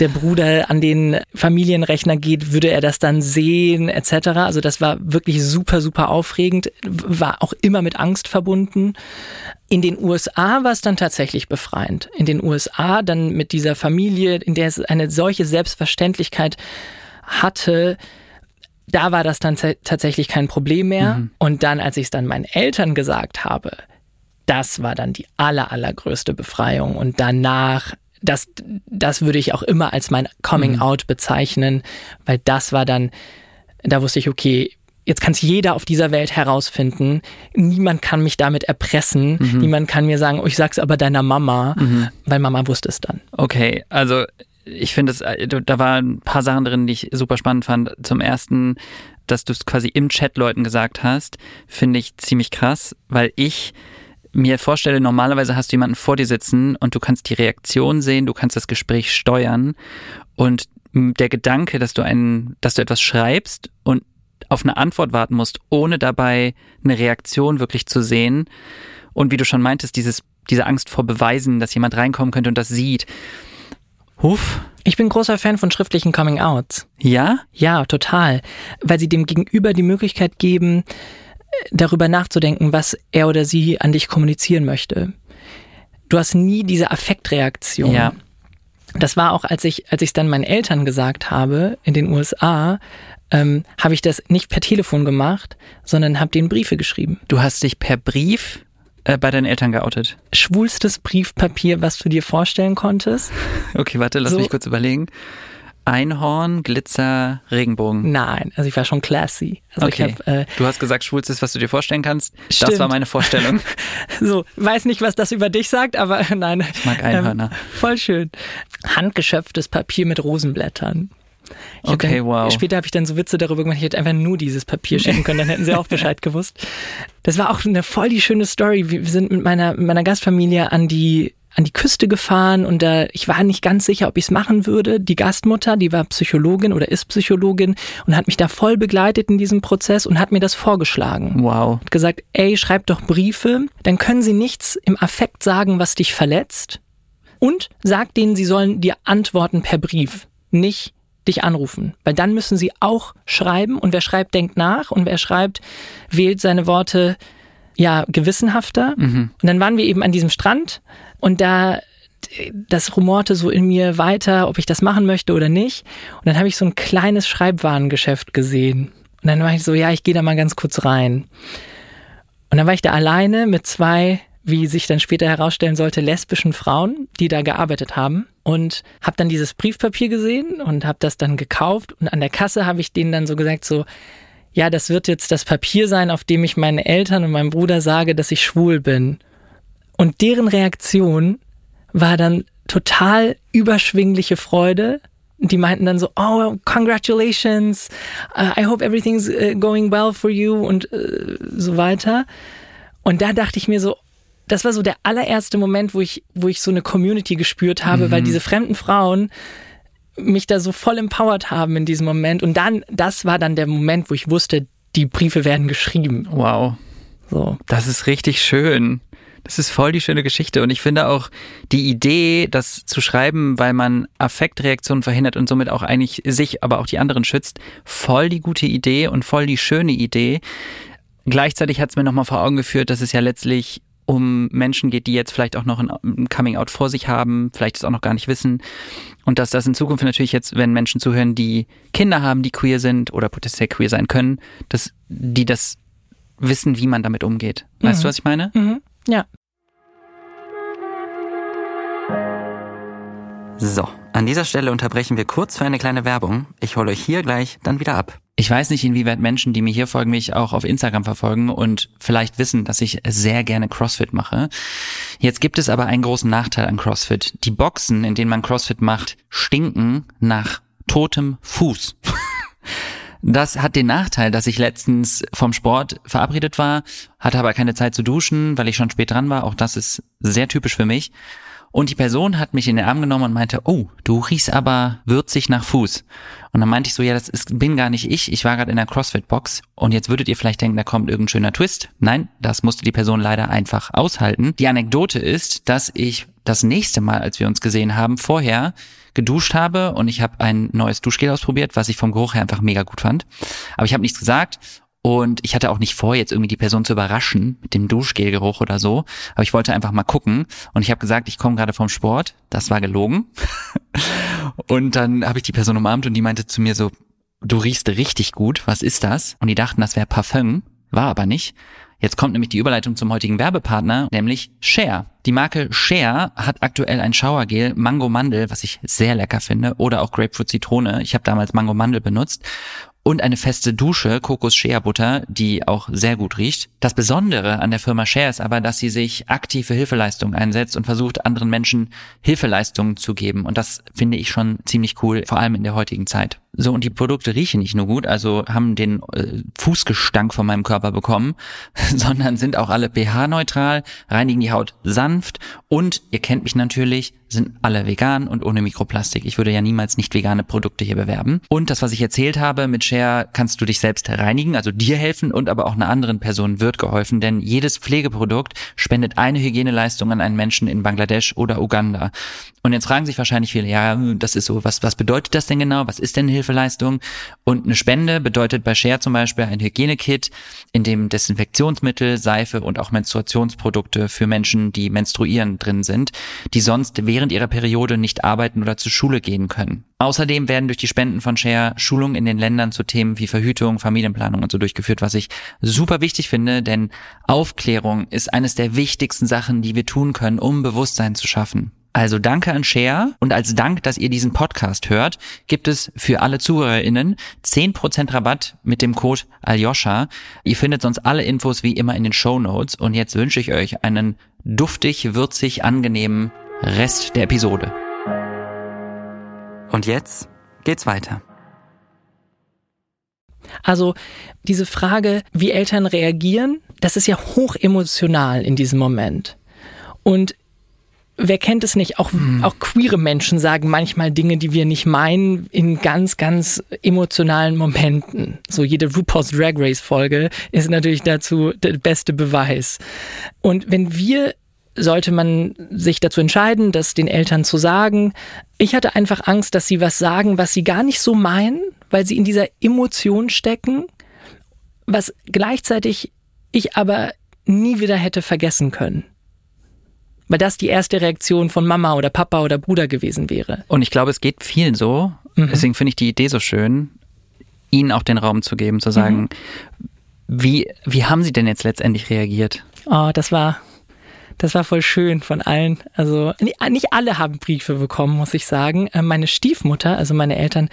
der Bruder an den Familienrechner geht, würde er das dann sehen, etc. Also das war wirklich super, super aufregend, war auch immer mit Angst verbunden. In den USA war es dann tatsächlich befreiend. In den USA dann mit dieser Familie, in der es eine solche Selbstverständlichkeit hatte, da war das dann ta- tatsächlich kein Problem mehr. Und dann, als ich es dann meinen Eltern gesagt habe, das war dann die aller, allergrößte Befreiung. Und danach, das, das würde ich auch immer als mein Coming Out bezeichnen, weil das war dann, da wusste ich, okay, jetzt kann es jeder auf dieser Welt herausfinden. Niemand kann mich damit erpressen. Niemand kann mir sagen, oh, ich sag's aber deiner Mama, weil Mama wusste es dann. Okay, also ich finde, es, äh, da waren ein paar Sachen drin, die ich super spannend fand. Zum ersten, dass du es quasi im Chat Leuten gesagt hast, finde ich ziemlich krass, weil ich mir vorstelle, normalerweise hast du jemanden vor dir sitzen und du kannst die Reaktion sehen, du kannst das Gespräch steuern und der Gedanke, dass du einen, dass du etwas schreibst auf eine Antwort warten musst, ohne dabei eine Reaktion wirklich zu sehen und wie du schon meintest, dieses, diese Angst vor Beweisen, dass jemand reinkommen könnte und das sieht. Huff, Ich bin großer Fan von schriftlichen Coming Outs. ja? Ja, total. Weil sie dem Gegenüber die Möglichkeit geben, äh, darüber nachzudenken, was er oder sie an dich kommunizieren möchte. Du hast nie diese Affektreaktion. Ja. Das war auch, als ich, als ich es dann meinen Eltern gesagt habe in den USA, ähm, habe ich das nicht per Telefon gemacht, sondern habe denen Briefe geschrieben. Du hast dich per Brief äh, bei deinen Eltern geoutet. Schwulstes Briefpapier, was du dir vorstellen konntest? Okay, warte, lass So. mich kurz überlegen. Einhorn, Glitzer, Regenbogen. Nein, also ich war schon classy. Also Okay. habe äh, Du hast gesagt, schwulstes, was du dir vorstellen kannst. Das Stimmt. war meine Vorstellung. So, weiß nicht, was das über dich sagt, aber nein. Ich mag Einhörner. voll schön. Handgeschöpftes Papier mit Rosenblättern. Okay, dann, wow. Später habe ich dann so Witze darüber gemacht, ich hätte einfach nur dieses Papier schicken können, dann hätten sie auch Bescheid gewusst. Das war auch eine voll die schöne Story. Wir sind mit meiner, meiner Gastfamilie an die an die Küste gefahren und da ich war nicht ganz sicher, ob ich es machen würde. Die Gastmutter, die war Psychologin oder ist Psychologin und hat mich da voll begleitet in diesem Prozess und hat mir das vorgeschlagen Wow. hat gesagt, ey, schreib doch Briefe, dann können sie nichts im Affekt sagen, was dich verletzt. Und sag denen, sie sollen dir antworten per Brief, nicht dich anrufen. Weil dann müssen sie auch schreiben und wer schreibt, denkt nach und wer schreibt, wählt seine Worte ja gewissenhafter. Und dann waren wir eben an diesem Strand und da das rumorte so in mir weiter, ob ich das machen möchte oder nicht. Und dann habe ich so ein kleines Schreibwarengeschäft gesehen. Und dann war ich so, ja, ich gehe da mal ganz kurz rein. Und dann war ich da alleine mit zwei, wie sich dann später herausstellen sollte, lesbischen Frauen, die da gearbeitet haben. Und habe dann dieses Briefpapier gesehen und habe das dann gekauft. Und an der Kasse habe ich denen dann so gesagt, so, ja, das wird jetzt das Papier sein, auf dem ich meinen Eltern und meinem Bruder sage, dass ich schwul bin. Und deren Reaktion war dann total überschwingliche Freude. Die meinten dann so, oh, congratulations, uh, I hope everything's uh, going well for you und uh, so weiter. Und da dachte ich mir so, das war so der allererste Moment, wo ich, wo ich so eine Community gespürt habe, weil diese fremden Frauen mich da so voll empowered haben in diesem Moment. Und dann, das war dann der Moment, wo ich wusste, die Briefe werden geschrieben. Wow. So. Das ist richtig schön. Das ist voll die schöne Geschichte. Und ich finde auch die Idee, das zu schreiben, weil man Affektreaktionen verhindert und somit auch eigentlich sich, aber auch die anderen schützt, voll die gute Idee und voll die schöne Idee. Gleichzeitig hat es mir nochmal vor Augen geführt, dass es ja letztlich um Menschen geht, die jetzt vielleicht auch noch ein Coming-out vor sich haben, vielleicht es auch noch gar nicht wissen. Und dass das in Zukunft natürlich jetzt, wenn Menschen zuhören, die Kinder haben, die queer sind oder potenziell queer sein können, dass die das wissen, wie man damit umgeht. Weißt Mhm. du, was ich meine? Mhm. Ja. So, an dieser Stelle unterbrechen wir kurz für eine kleine Werbung. Ich hole euch hier gleich dann wieder ab. Ich weiß nicht, inwieweit Menschen, die mir hier folgen, mich auch auf Instagram verfolgen und vielleicht wissen, dass ich sehr gerne CrossFit mache. Jetzt gibt es aber einen großen Nachteil an CrossFit. Die Boxen, in denen man CrossFit macht, stinken nach totem Fuß. Das hat den Nachteil, dass ich letztens vom Sport verabredet war, hatte aber keine Zeit zu duschen, weil ich schon spät dran war. Auch das ist sehr typisch für mich. Und die Person hat mich in den Arm genommen und meinte, oh, du riechst aber würzig nach Fuß. Und dann meinte ich so, ja, das ist, bin gar nicht ich. Ich war gerade in der CrossFit-Box. Und jetzt würdet ihr vielleicht denken, da kommt irgendein schöner Twist. Nein, das musste die Person leider einfach aushalten. Die Anekdote ist, dass ich das nächste Mal, als wir uns gesehen haben, vorher geduscht habe und ich habe ein neues Duschgel ausprobiert, was ich vom Geruch her einfach mega gut fand. Aber ich habe nichts gesagt und ich hatte auch nicht vor, jetzt irgendwie die Person zu überraschen mit dem Duschgelgeruch oder so. Aber ich wollte einfach mal gucken. Und ich habe gesagt, ich komme gerade vom Sport. Das war gelogen. und dann habe ich die Person umarmt und die meinte zu mir so, du riechst richtig gut. Was ist das? Und die dachten, das wäre Parfum. War aber nicht. Jetzt kommt nämlich die Überleitung zum heutigen Werbepartner, nämlich Share. Die Marke Share hat aktuell ein Showergel Mango Mandel, was ich sehr lecker finde, oder auch Grapefruit Zitrone. Ich habe damals Mango Mandel benutzt und eine feste Dusche, Kokos Shea Butter, die auch sehr gut riecht. Das Besondere an der Firma Share ist aber, dass sie sich aktiv für Hilfeleistungen einsetzt und versucht, anderen Menschen Hilfeleistungen zu geben. Und das finde ich schon ziemlich cool, vor allem in der heutigen Zeit. So, und die Produkte riechen nicht nur gut, also haben den äh, Fußgestank von meinem Körper bekommen, sondern sind auch alle pH-neutral, reinigen die Haut sanft und, ihr kennt mich natürlich, sind alle vegan und ohne Mikroplastik. Ich würde ja niemals nicht vegane Produkte hier bewerben. Und das, was ich erzählt habe, mit Share kannst du dich selbst reinigen, also dir helfen und aber auch einer anderen Person wird geholfen, denn jedes Pflegeprodukt spendet eine Hygieneleistung an einen Menschen in Bangladesch oder Uganda. Und jetzt fragen sich wahrscheinlich viele, ja, das ist so, was, was bedeutet das denn genau? Was ist denn Hilfeleistung? Und eine Spende bedeutet bei Share zum Beispiel ein Hygienekit, in dem Desinfektionsmittel, Seife und auch Menstruationsprodukte für Menschen, die menstruieren, drin sind, die sonst während ihrer Periode nicht arbeiten oder zur Schule gehen können. Außerdem werden durch die Spenden von Share Schulungen in den Ländern zu Themen wie Verhütung, Familienplanung und so durchgeführt, was ich super wichtig finde, denn Aufklärung ist eines der wichtigsten Sachen, die wir tun können, um Bewusstsein zu schaffen. Also danke an Share und als Dank, dass ihr diesen Podcast hört, gibt es für alle ZuhörerInnen 10% Rabatt mit dem Code Aljoscha. Ihr findet sonst alle Infos wie immer in den Show Notes und jetzt wünsche ich euch einen duftig, würzig, angenehmen Rest der Episode. Und jetzt geht's weiter. Also diese Frage, wie Eltern reagieren, das ist ja hoch emotional in diesem Moment. Und wer kennt es nicht? Auch, mhm. auch queere Menschen sagen manchmal Dinge, die wir nicht meinen, in ganz, ganz emotionalen Momenten. So jede RuPaul's Drag Race Folge ist natürlich dazu der beste Beweis. Und wenn wir sollte man sich dazu entscheiden, das den Eltern zu sagen. Ich hatte einfach Angst, dass sie was sagen, was sie gar nicht so meinen, weil sie in dieser Emotion stecken, was gleichzeitig ich aber nie wieder hätte vergessen können weil das die erste Reaktion von Mama oder Papa oder Bruder gewesen wäre. Und ich glaube, es geht vielen so. Mhm. Deswegen finde ich die Idee so schön, ihnen auch den Raum zu geben, zu sagen, mhm. wie, wie haben sie denn jetzt letztendlich reagiert? Oh, das war das war voll schön von allen. Also nicht alle haben Briefe bekommen, muss ich sagen. Äh, meine Stiefmutter, also meine Eltern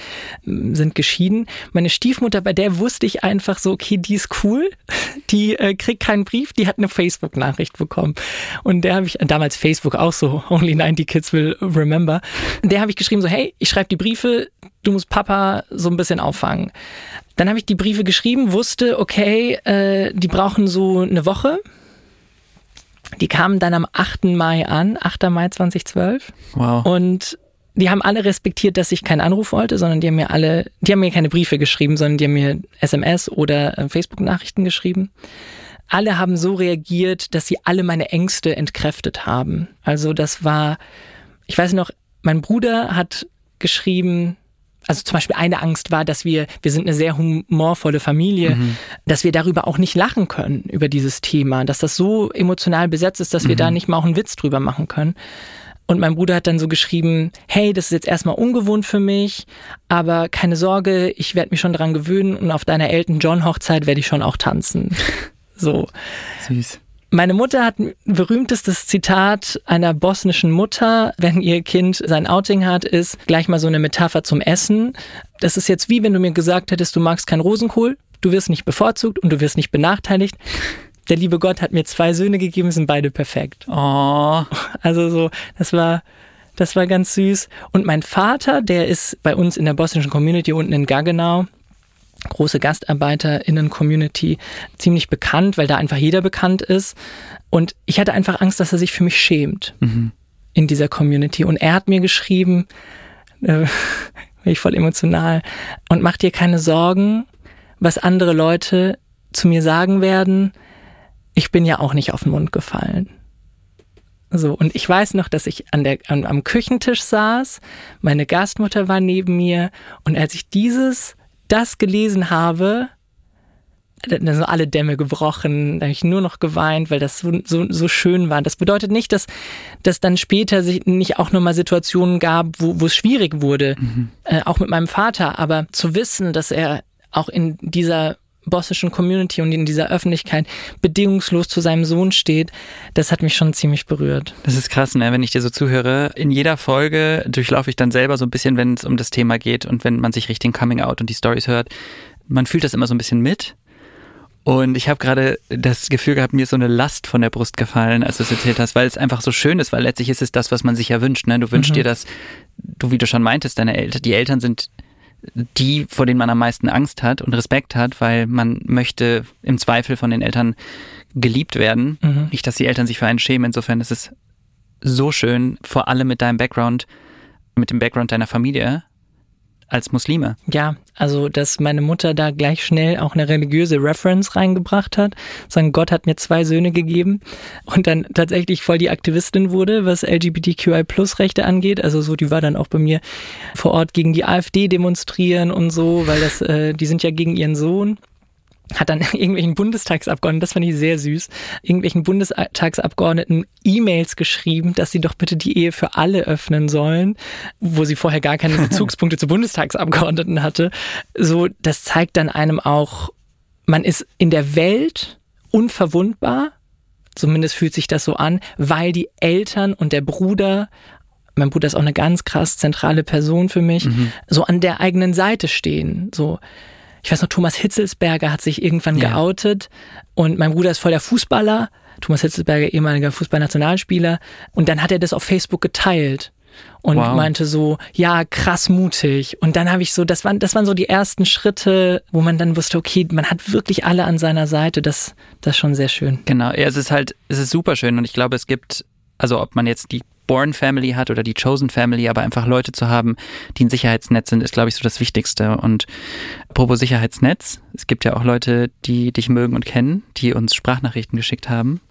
mm, sind geschieden. Meine Stiefmutter, bei der wusste ich einfach so, okay, die ist cool, die äh, kriegt keinen Brief, die hat eine Facebook-Nachricht bekommen. Und der habe ich, damals Facebook auch so, Only 90 Kids will remember. Der habe ich geschrieben so, hey, ich schreibe die Briefe, du musst Papa so ein bisschen auffangen. Dann habe ich die Briefe geschrieben, wusste, okay, äh, die brauchen so eine Woche die kamen dann am 8. Mai an, 8. Mai 2012. Wow. Und die haben alle respektiert, dass ich keinen Anruf wollte, sondern die haben mir alle, die haben mir keine Briefe geschrieben, sondern die haben mir SMS oder äh, Facebook-Nachrichten geschrieben. Alle haben so reagiert, dass sie alle meine Ängste entkräftet haben. Also das war, ich weiß noch, mein Bruder hat geschrieben, also zum Beispiel eine Angst war, dass wir, wir sind eine sehr humorvolle Familie, mhm. dass wir darüber auch nicht lachen können, über dieses Thema, dass das so emotional besetzt ist, dass wir da mhm. nicht mal auch einen Witz drüber machen können. Und mein Bruder hat dann so geschrieben, hey, das ist jetzt erstmal ungewohnt für mich, aber keine Sorge, ich werde mich schon dran gewöhnen und auf deiner Elton John Hochzeit werde ich schon auch tanzen. so. Süß. Meine Mutter hat ein berühmtestes Zitat einer bosnischen Mutter, wenn ihr Kind sein Outing hat, ist gleich mal so eine Metapher zum Essen. Das ist jetzt wie wenn du mir gesagt hättest, du magst kein Rosenkohl, du wirst nicht bevorzugt und du wirst nicht benachteiligt. Der liebe Gott hat mir zwei Söhne gegeben, sind beide perfekt. Oh. Also so, das war, das war ganz süß. Und mein Vater, der ist bei uns in der bosnischen Community unten in Gaggenau, große GastarbeiterInnen-Community, ziemlich bekannt, weil da einfach jeder bekannt ist. Und ich hatte einfach Angst, dass er sich für mich schämt Mhm. in dieser Community. Und er hat mir geschrieben, äh, bin ich voll emotional, und mach dir keine Sorgen, was andere Leute zu mir sagen werden. Ich bin ja auch nicht auf den Mund gefallen. So, und ich weiß noch, dass ich an der, an, am Küchentisch saß, meine Gastmutter war neben mir, und als ich dieses, das gelesen habe, da sind alle Dämme gebrochen, da habe ich nur noch geweint, weil das so, so, so schön war. Das bedeutet nicht, dass, dass dann später sich nicht auch nochmal Situationen gab, wo, wo es schwierig wurde, äh, auch mit meinem Vater, aber zu wissen, dass er auch in dieser bosnischen Community und in dieser Öffentlichkeit bedingungslos zu seinem Sohn steht, das hat mich schon ziemlich berührt. Das ist krass, ne? wenn ich dir so zuhöre. In jeder Folge durchlaufe ich dann selber so ein bisschen, wenn es um das Thema geht und wenn man sich Richtung Coming Out und die Stories hört. Man fühlt das immer so ein bisschen mit. Und ich habe gerade das Gefühl gehabt, mir ist so eine Last von der Brust gefallen, als du es erzählt hast, weil es einfach so schön ist, weil letztlich ist es das, was man sich ja wünscht. Ne? Du wünschst Mhm. dir, dass du, wie du schon meintest, deine Eltern, die Eltern sind die, vor denen man am meisten Angst hat und Respekt hat, weil man möchte im Zweifel von den Eltern geliebt werden. Mhm. Nicht, dass die Eltern sich für einen schämen. Insofern ist es so schön, vor allem mit deinem Background, mit dem Background deiner Familie als Muslime. Ja, also dass meine Mutter da gleich schnell auch eine religiöse Reference reingebracht hat. Sagen, Gott hat mir zwei Söhne gegeben und dann tatsächlich voll die Aktivistin wurde, was LGBTQI-Plus-Rechte angeht. Also so, die war dann auch bei mir vor Ort gegen die AfD demonstrieren und so, weil das, äh, die sind ja gegen ihren Sohn hat dann irgendwelchen Bundestagsabgeordneten, das fand ich sehr süß, irgendwelchen Bundestagsabgeordneten E-Mails geschrieben, dass sie doch bitte die Ehe für alle öffnen sollen, wo sie vorher gar keine Bezugspunkte zu Bundestagsabgeordneten hatte. So, das zeigt dann einem auch, man ist in der Welt unverwundbar, zumindest fühlt sich das so an, weil die Eltern und der Bruder mein Bruder ist auch eine ganz krass zentrale Person für mich, so an der eigenen Seite stehen. So, ich weiß noch, Thomas Hitzelsberger hat sich irgendwann Ja. geoutet und mein Bruder ist voll der Fußballer. Thomas Hitzelsberger, ehemaliger Fußballnationalspieler. Und dann hat er das auf Facebook geteilt und Wow. meinte so, ja, krass mutig. Und dann habe ich so, das waren, das waren so die ersten Schritte, wo man dann wusste, okay, man hat wirklich alle an seiner Seite. Das, das ist schon sehr schön. Genau, ja, es ist halt, es ist super schön und ich glaube, es gibt, also ob man jetzt die Born Family hat oder die Chosen Family, aber einfach Leute zu haben, die ein Sicherheitsnetz sind, ist, glaube ich, so das Wichtigste. Und apropos Sicherheitsnetz, es gibt ja auch Leute, die dich mögen und kennen, die uns Sprachnachrichten geschickt haben.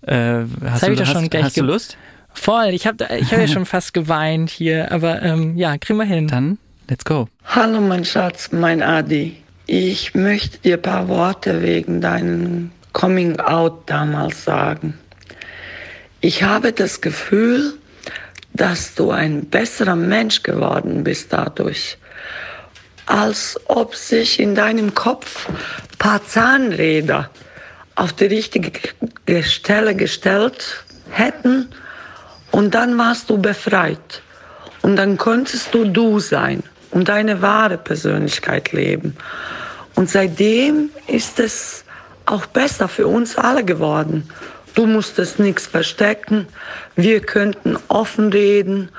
Äh, hast du, ich doch hast, schon gleich hast du Lust? Voll, ich habe ich hab ja schon fast geweint hier, aber ähm, ja, kriegen wir hin. Dann, let's go. Hallo mein Schatz, mein Adi. Ich möchte dir ein paar Worte wegen deinem Coming Out damals sagen. Ich habe das Gefühl, dass du ein besserer Mensch geworden bist dadurch. Als ob sich in deinem Kopf paar Zahnräder auf die richtige Stelle gestellt hätten und dann warst du befreit. Und dann konntest du du sein und deine wahre Persönlichkeit leben. Und seitdem ist es auch besser für uns alle geworden. Du musstest nichts verstecken. Wir könnten offen reden,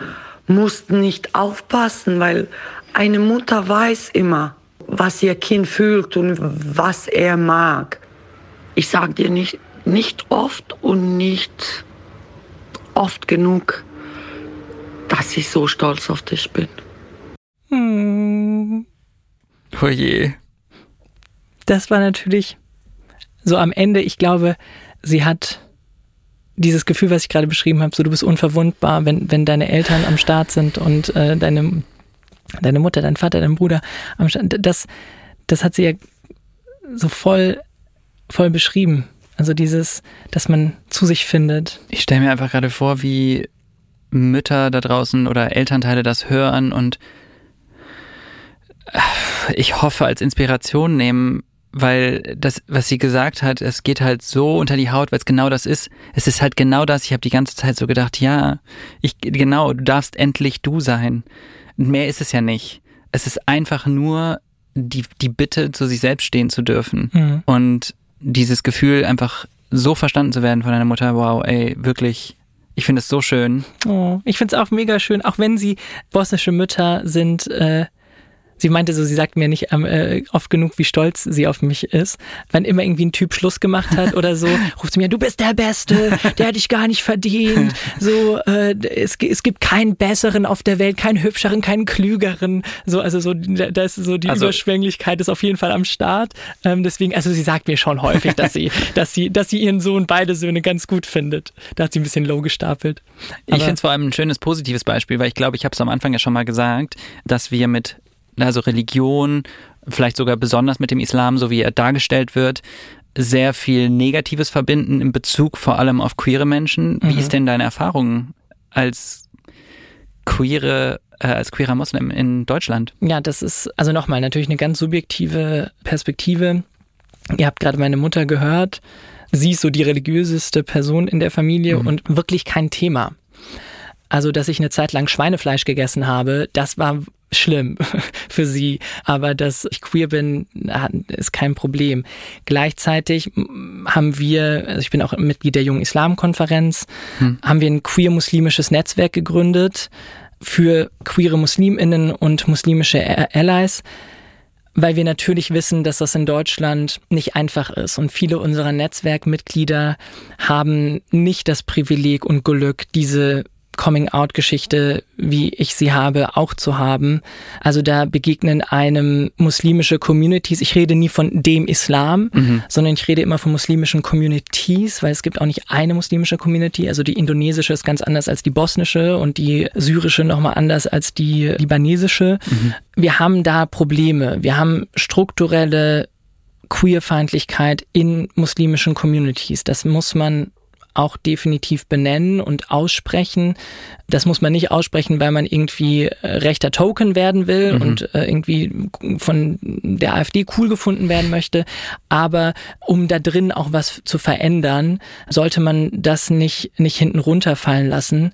mussten nicht aufpassen, weil eine Mutter weiß immer, was ihr Kind fühlt und was er mag. Ich sage dir nicht, nicht oft und nicht oft genug, dass ich so stolz auf dich bin. Hm. Oh je. das war natürlich so am Ende, ich glaube, sie hat dieses Gefühl, was ich gerade beschrieben habe, so du bist unverwundbar, wenn, wenn deine Eltern am Start sind und äh, deine, deine Mutter, dein Vater, dein Bruder am Start, das, das hat sie ja so voll, voll beschrieben. Also dieses, dass man zu sich findet. Ich stelle mir einfach gerade vor, wie Mütter da draußen oder Elternteile das hören und äh, ich hoffe als Inspiration nehmen, weil das, was sie gesagt hat, es geht halt so unter die Haut, weil es genau das ist. Es ist halt genau das. Ich habe die ganze Zeit so gedacht, ja, ich genau, du darfst endlich du sein. Mehr ist es ja nicht. Es ist einfach nur die, die Bitte, zu sich selbst stehen zu dürfen. Mhm. Und dieses Gefühl, einfach so verstanden zu werden von deiner Mutter, wow, ey, wirklich, ich finde es so schön. Oh, ich finde es auch mega schön, auch wenn sie bosnische Mütter sind. Äh, sie meinte so, sie sagt mir nicht ähm, äh, oft genug, wie stolz sie auf mich ist. Wenn immer irgendwie ein Typ Schluss gemacht hat oder so, ruft sie mir, du bist der Beste, der hat dich gar nicht verdient. So, äh, es, es gibt keinen besseren auf der Welt, keinen hübscheren, keinen klügeren. So, also so, da ist so die Also- Überschwänglichkeit ist auf jeden Fall am Start. Ähm, deswegen, also sie sagt mir schon häufig, dass sie, dass sie, dass sie ihren Sohn beide Söhne ganz gut findet. Da hat sie ein bisschen low gestapelt. Ich Aber- finde es vor allem ein schönes positives Beispiel, weil ich glaube, ich habe es am Anfang ja schon mal gesagt, dass wir mit also Religion, vielleicht sogar besonders mit dem Islam, so wie er dargestellt wird, sehr viel Negatives verbinden in Bezug vor allem auf queere Menschen. Wie Mhm. ist denn deine Erfahrung als queere, äh, als queerer Moslem in Deutschland? Ja, das ist also nochmal natürlich eine ganz subjektive Perspektive. Ihr habt gerade meine Mutter gehört. Sie ist so die religiöseste Person in der Familie und wirklich kein Thema. Also, dass ich eine Zeit lang Schweinefleisch gegessen habe, das war schlimm für sie. Aber dass ich queer bin, ist kein Problem. Gleichzeitig haben wir, also ich bin auch Mitglied der Jungen Islam-Konferenz, haben wir ein queer-muslimisches Netzwerk gegründet für queere MuslimInnen und muslimische Allies weil wir natürlich wissen, dass das in Deutschland nicht einfach ist. Und viele unserer Netzwerkmitglieder haben nicht das Privileg und Glück, diese Coming-out-Geschichte, wie ich sie habe, auch zu haben. Also da begegnen einem muslimische Communities. Ich rede nie von dem Islam, sondern ich rede immer von muslimischen Communities, weil es gibt auch nicht eine muslimische Community. Also die indonesische ist ganz anders als die bosnische und die syrische nochmal anders als die libanesische. Wir haben da Probleme. Wir haben strukturelle Queerfeindlichkeit in muslimischen Communities. Das muss man auch definitiv benennen und aussprechen. Das muss man nicht aussprechen, weil man irgendwie äh, rechter Token werden will und äh, irgendwie von der AfD cool gefunden werden möchte. Aber um da drin auch was zu verändern, sollte man das nicht, nicht hinten runterfallen lassen.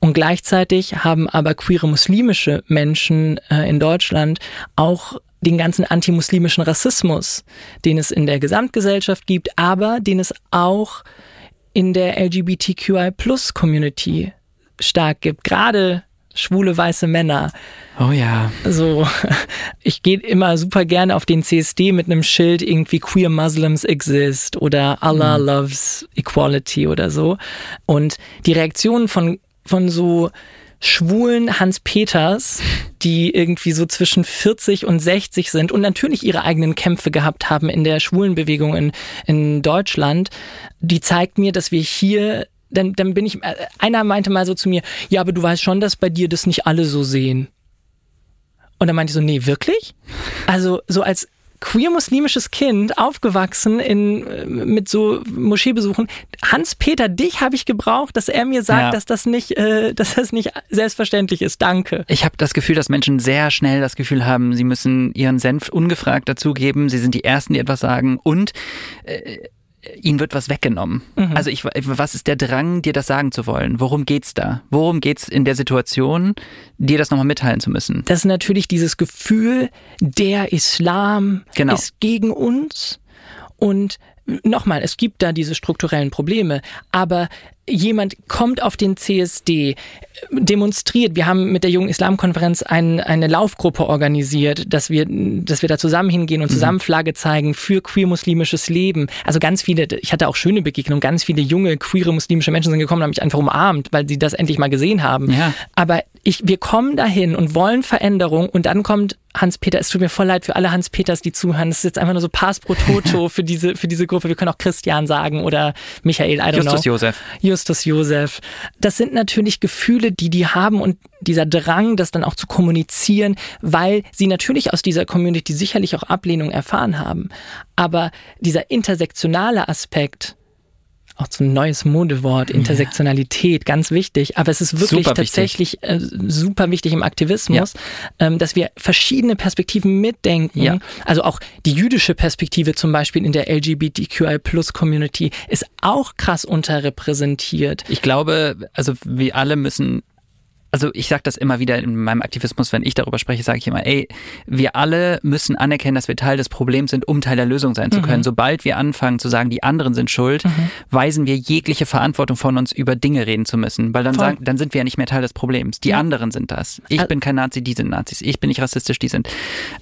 Und gleichzeitig haben aber queere muslimische Menschen äh, in Deutschland auch den ganzen antimuslimischen Rassismus, den es in der Gesamtgesellschaft gibt, aber den es auch in der LGBTQI-Plus-Community stark gibt. Gerade schwule weiße Männer. Oh ja. So, ich gehe immer super gerne auf den CSD mit einem Schild irgendwie Queer Muslims exist oder Allah loves equality oder so. Und die Reaktionen von, von so schwulen Hans Peters, die irgendwie so zwischen 40 und 60 sind und natürlich ihre eigenen Kämpfe gehabt haben in der Schwulenbewegung in, in Deutschland, die zeigt mir, dass wir hier dann, dann bin ich, äh, einer meinte mal so zu mir, ja, aber du weißt schon, dass bei dir das nicht alle so sehen. Und dann meinte ich so, nee, wirklich? Also so als queer-muslimisches Kind aufgewachsen in, äh, mit so Moscheebesuchen. Hans-Peter, dich habe ich gebraucht, dass er mir sagt, Ja. dass das nicht, äh, dass das nicht selbstverständlich ist. Danke. Ich habe das Gefühl, dass Menschen sehr schnell das Gefühl haben, sie müssen ihren Senf ungefragt dazugeben. Sie sind die Ersten, die etwas sagen und äh, ihnen wird was weggenommen. Also ich, was ist der Drang, dir das sagen zu wollen? Worum geht's da? Worum geht's in der Situation, dir das nochmal mitteilen zu müssen? Das ist natürlich dieses Gefühl, der Islam Genau. ist gegen uns. Und nochmal, es gibt da diese strukturellen Probleme, aber jemand kommt auf den CSD, demonstriert. Wir haben mit der Jungen Islamkonferenz ein, eine Laufgruppe organisiert, dass wir, dass wir da zusammen hingehen und zusammen Flagge zeigen für queer-muslimisches Leben. Also ganz viele, ich hatte auch schöne Begegnungen, ganz viele junge, queere muslimische Menschen sind gekommen und haben mich einfach umarmt, weil sie das endlich mal gesehen haben. Ja. Aber ich, wir kommen dahin und wollen Veränderung und dann kommt Hans-Peter, es tut mir voll leid für alle Hans-Peters, die zuhören. Das ist jetzt einfach nur so Pass pro Toto für diese, für diese Gruppe. Wir können auch Christian sagen oder Michael, I don't Justus know. Josef. Justus Josef. Das sind natürlich Gefühle, die die haben und dieser Drang, das dann auch zu kommunizieren, weil sie natürlich aus dieser Community sicherlich auch Ablehnung erfahren haben. Aber dieser intersektionale Aspekt auch so ein neues Modewort, Intersektionalität, ganz wichtig. Aber es ist wirklich Super tatsächlich äh, super wichtig im Aktivismus, ähm, dass wir verschiedene Perspektiven mitdenken. Ja. Also auch die jüdische Perspektive zum Beispiel in der LGBTQI-Plus-Community ist auch krass unterrepräsentiert. Ich glaube, also wir alle müssen also ich sage das immer wieder in meinem Aktivismus, wenn ich darüber spreche, sage ich immer, ey, wir alle müssen anerkennen, dass wir Teil des Problems sind, um Teil der Lösung sein zu können. Sobald wir anfangen zu sagen, die anderen sind schuld, weisen wir jegliche Verantwortung von uns, über Dinge reden zu müssen, weil dann Voll. sagen, dann sind wir ja nicht mehr Teil des Problems. Die Ja. anderen sind das. Ich Al- bin kein Nazi, die sind Nazis. Ich bin nicht rassistisch, die sind.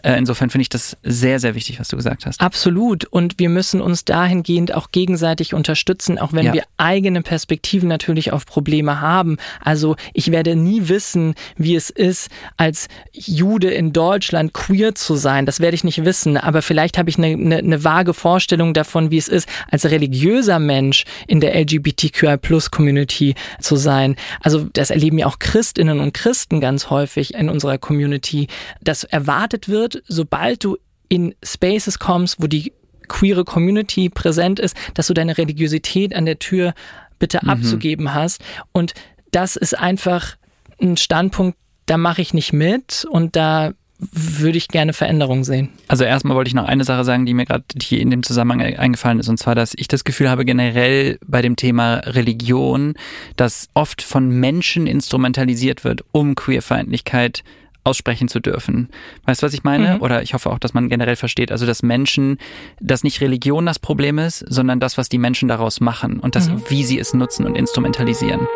Äh, insofern finde ich das sehr, sehr wichtig, was du gesagt hast. Absolut. Und wir müssen uns dahingehend auch gegenseitig unterstützen, auch wenn Ja. wir eigene Perspektiven natürlich auf Probleme haben. Also ich werde nie wissen, wie es ist, als Jude in Deutschland queer zu sein. Das werde ich nicht wissen. Aber vielleicht habe ich eine, eine, eine vage Vorstellung davon, wie es ist, als religiöser Mensch in der LGBTQI-Plus-Community zu sein. Also das erleben ja auch Christinnen und Christen ganz häufig in unserer Community, dass erwartet wird, sobald du in Spaces kommst, wo die queere Community präsent ist, dass du deine Religiosität an der Tür bitte Mhm. abzugeben hast. Und das ist einfach ein Standpunkt, da mache ich nicht mit und da würde ich gerne Veränderungen sehen. Also erstmal wollte ich noch eine Sache sagen, die mir gerade die in dem Zusammenhang eingefallen ist, und zwar, dass ich das Gefühl habe generell bei dem Thema Religion, dass oft von Menschen instrumentalisiert wird, um Queerfeindlichkeit aussprechen zu dürfen. Weißt du, was ich meine? Mhm. Oder ich hoffe auch, dass man generell versteht, also dass Menschen, dass nicht Religion das Problem ist, sondern das, was die Menschen daraus machen und das, wie sie es nutzen und instrumentalisieren.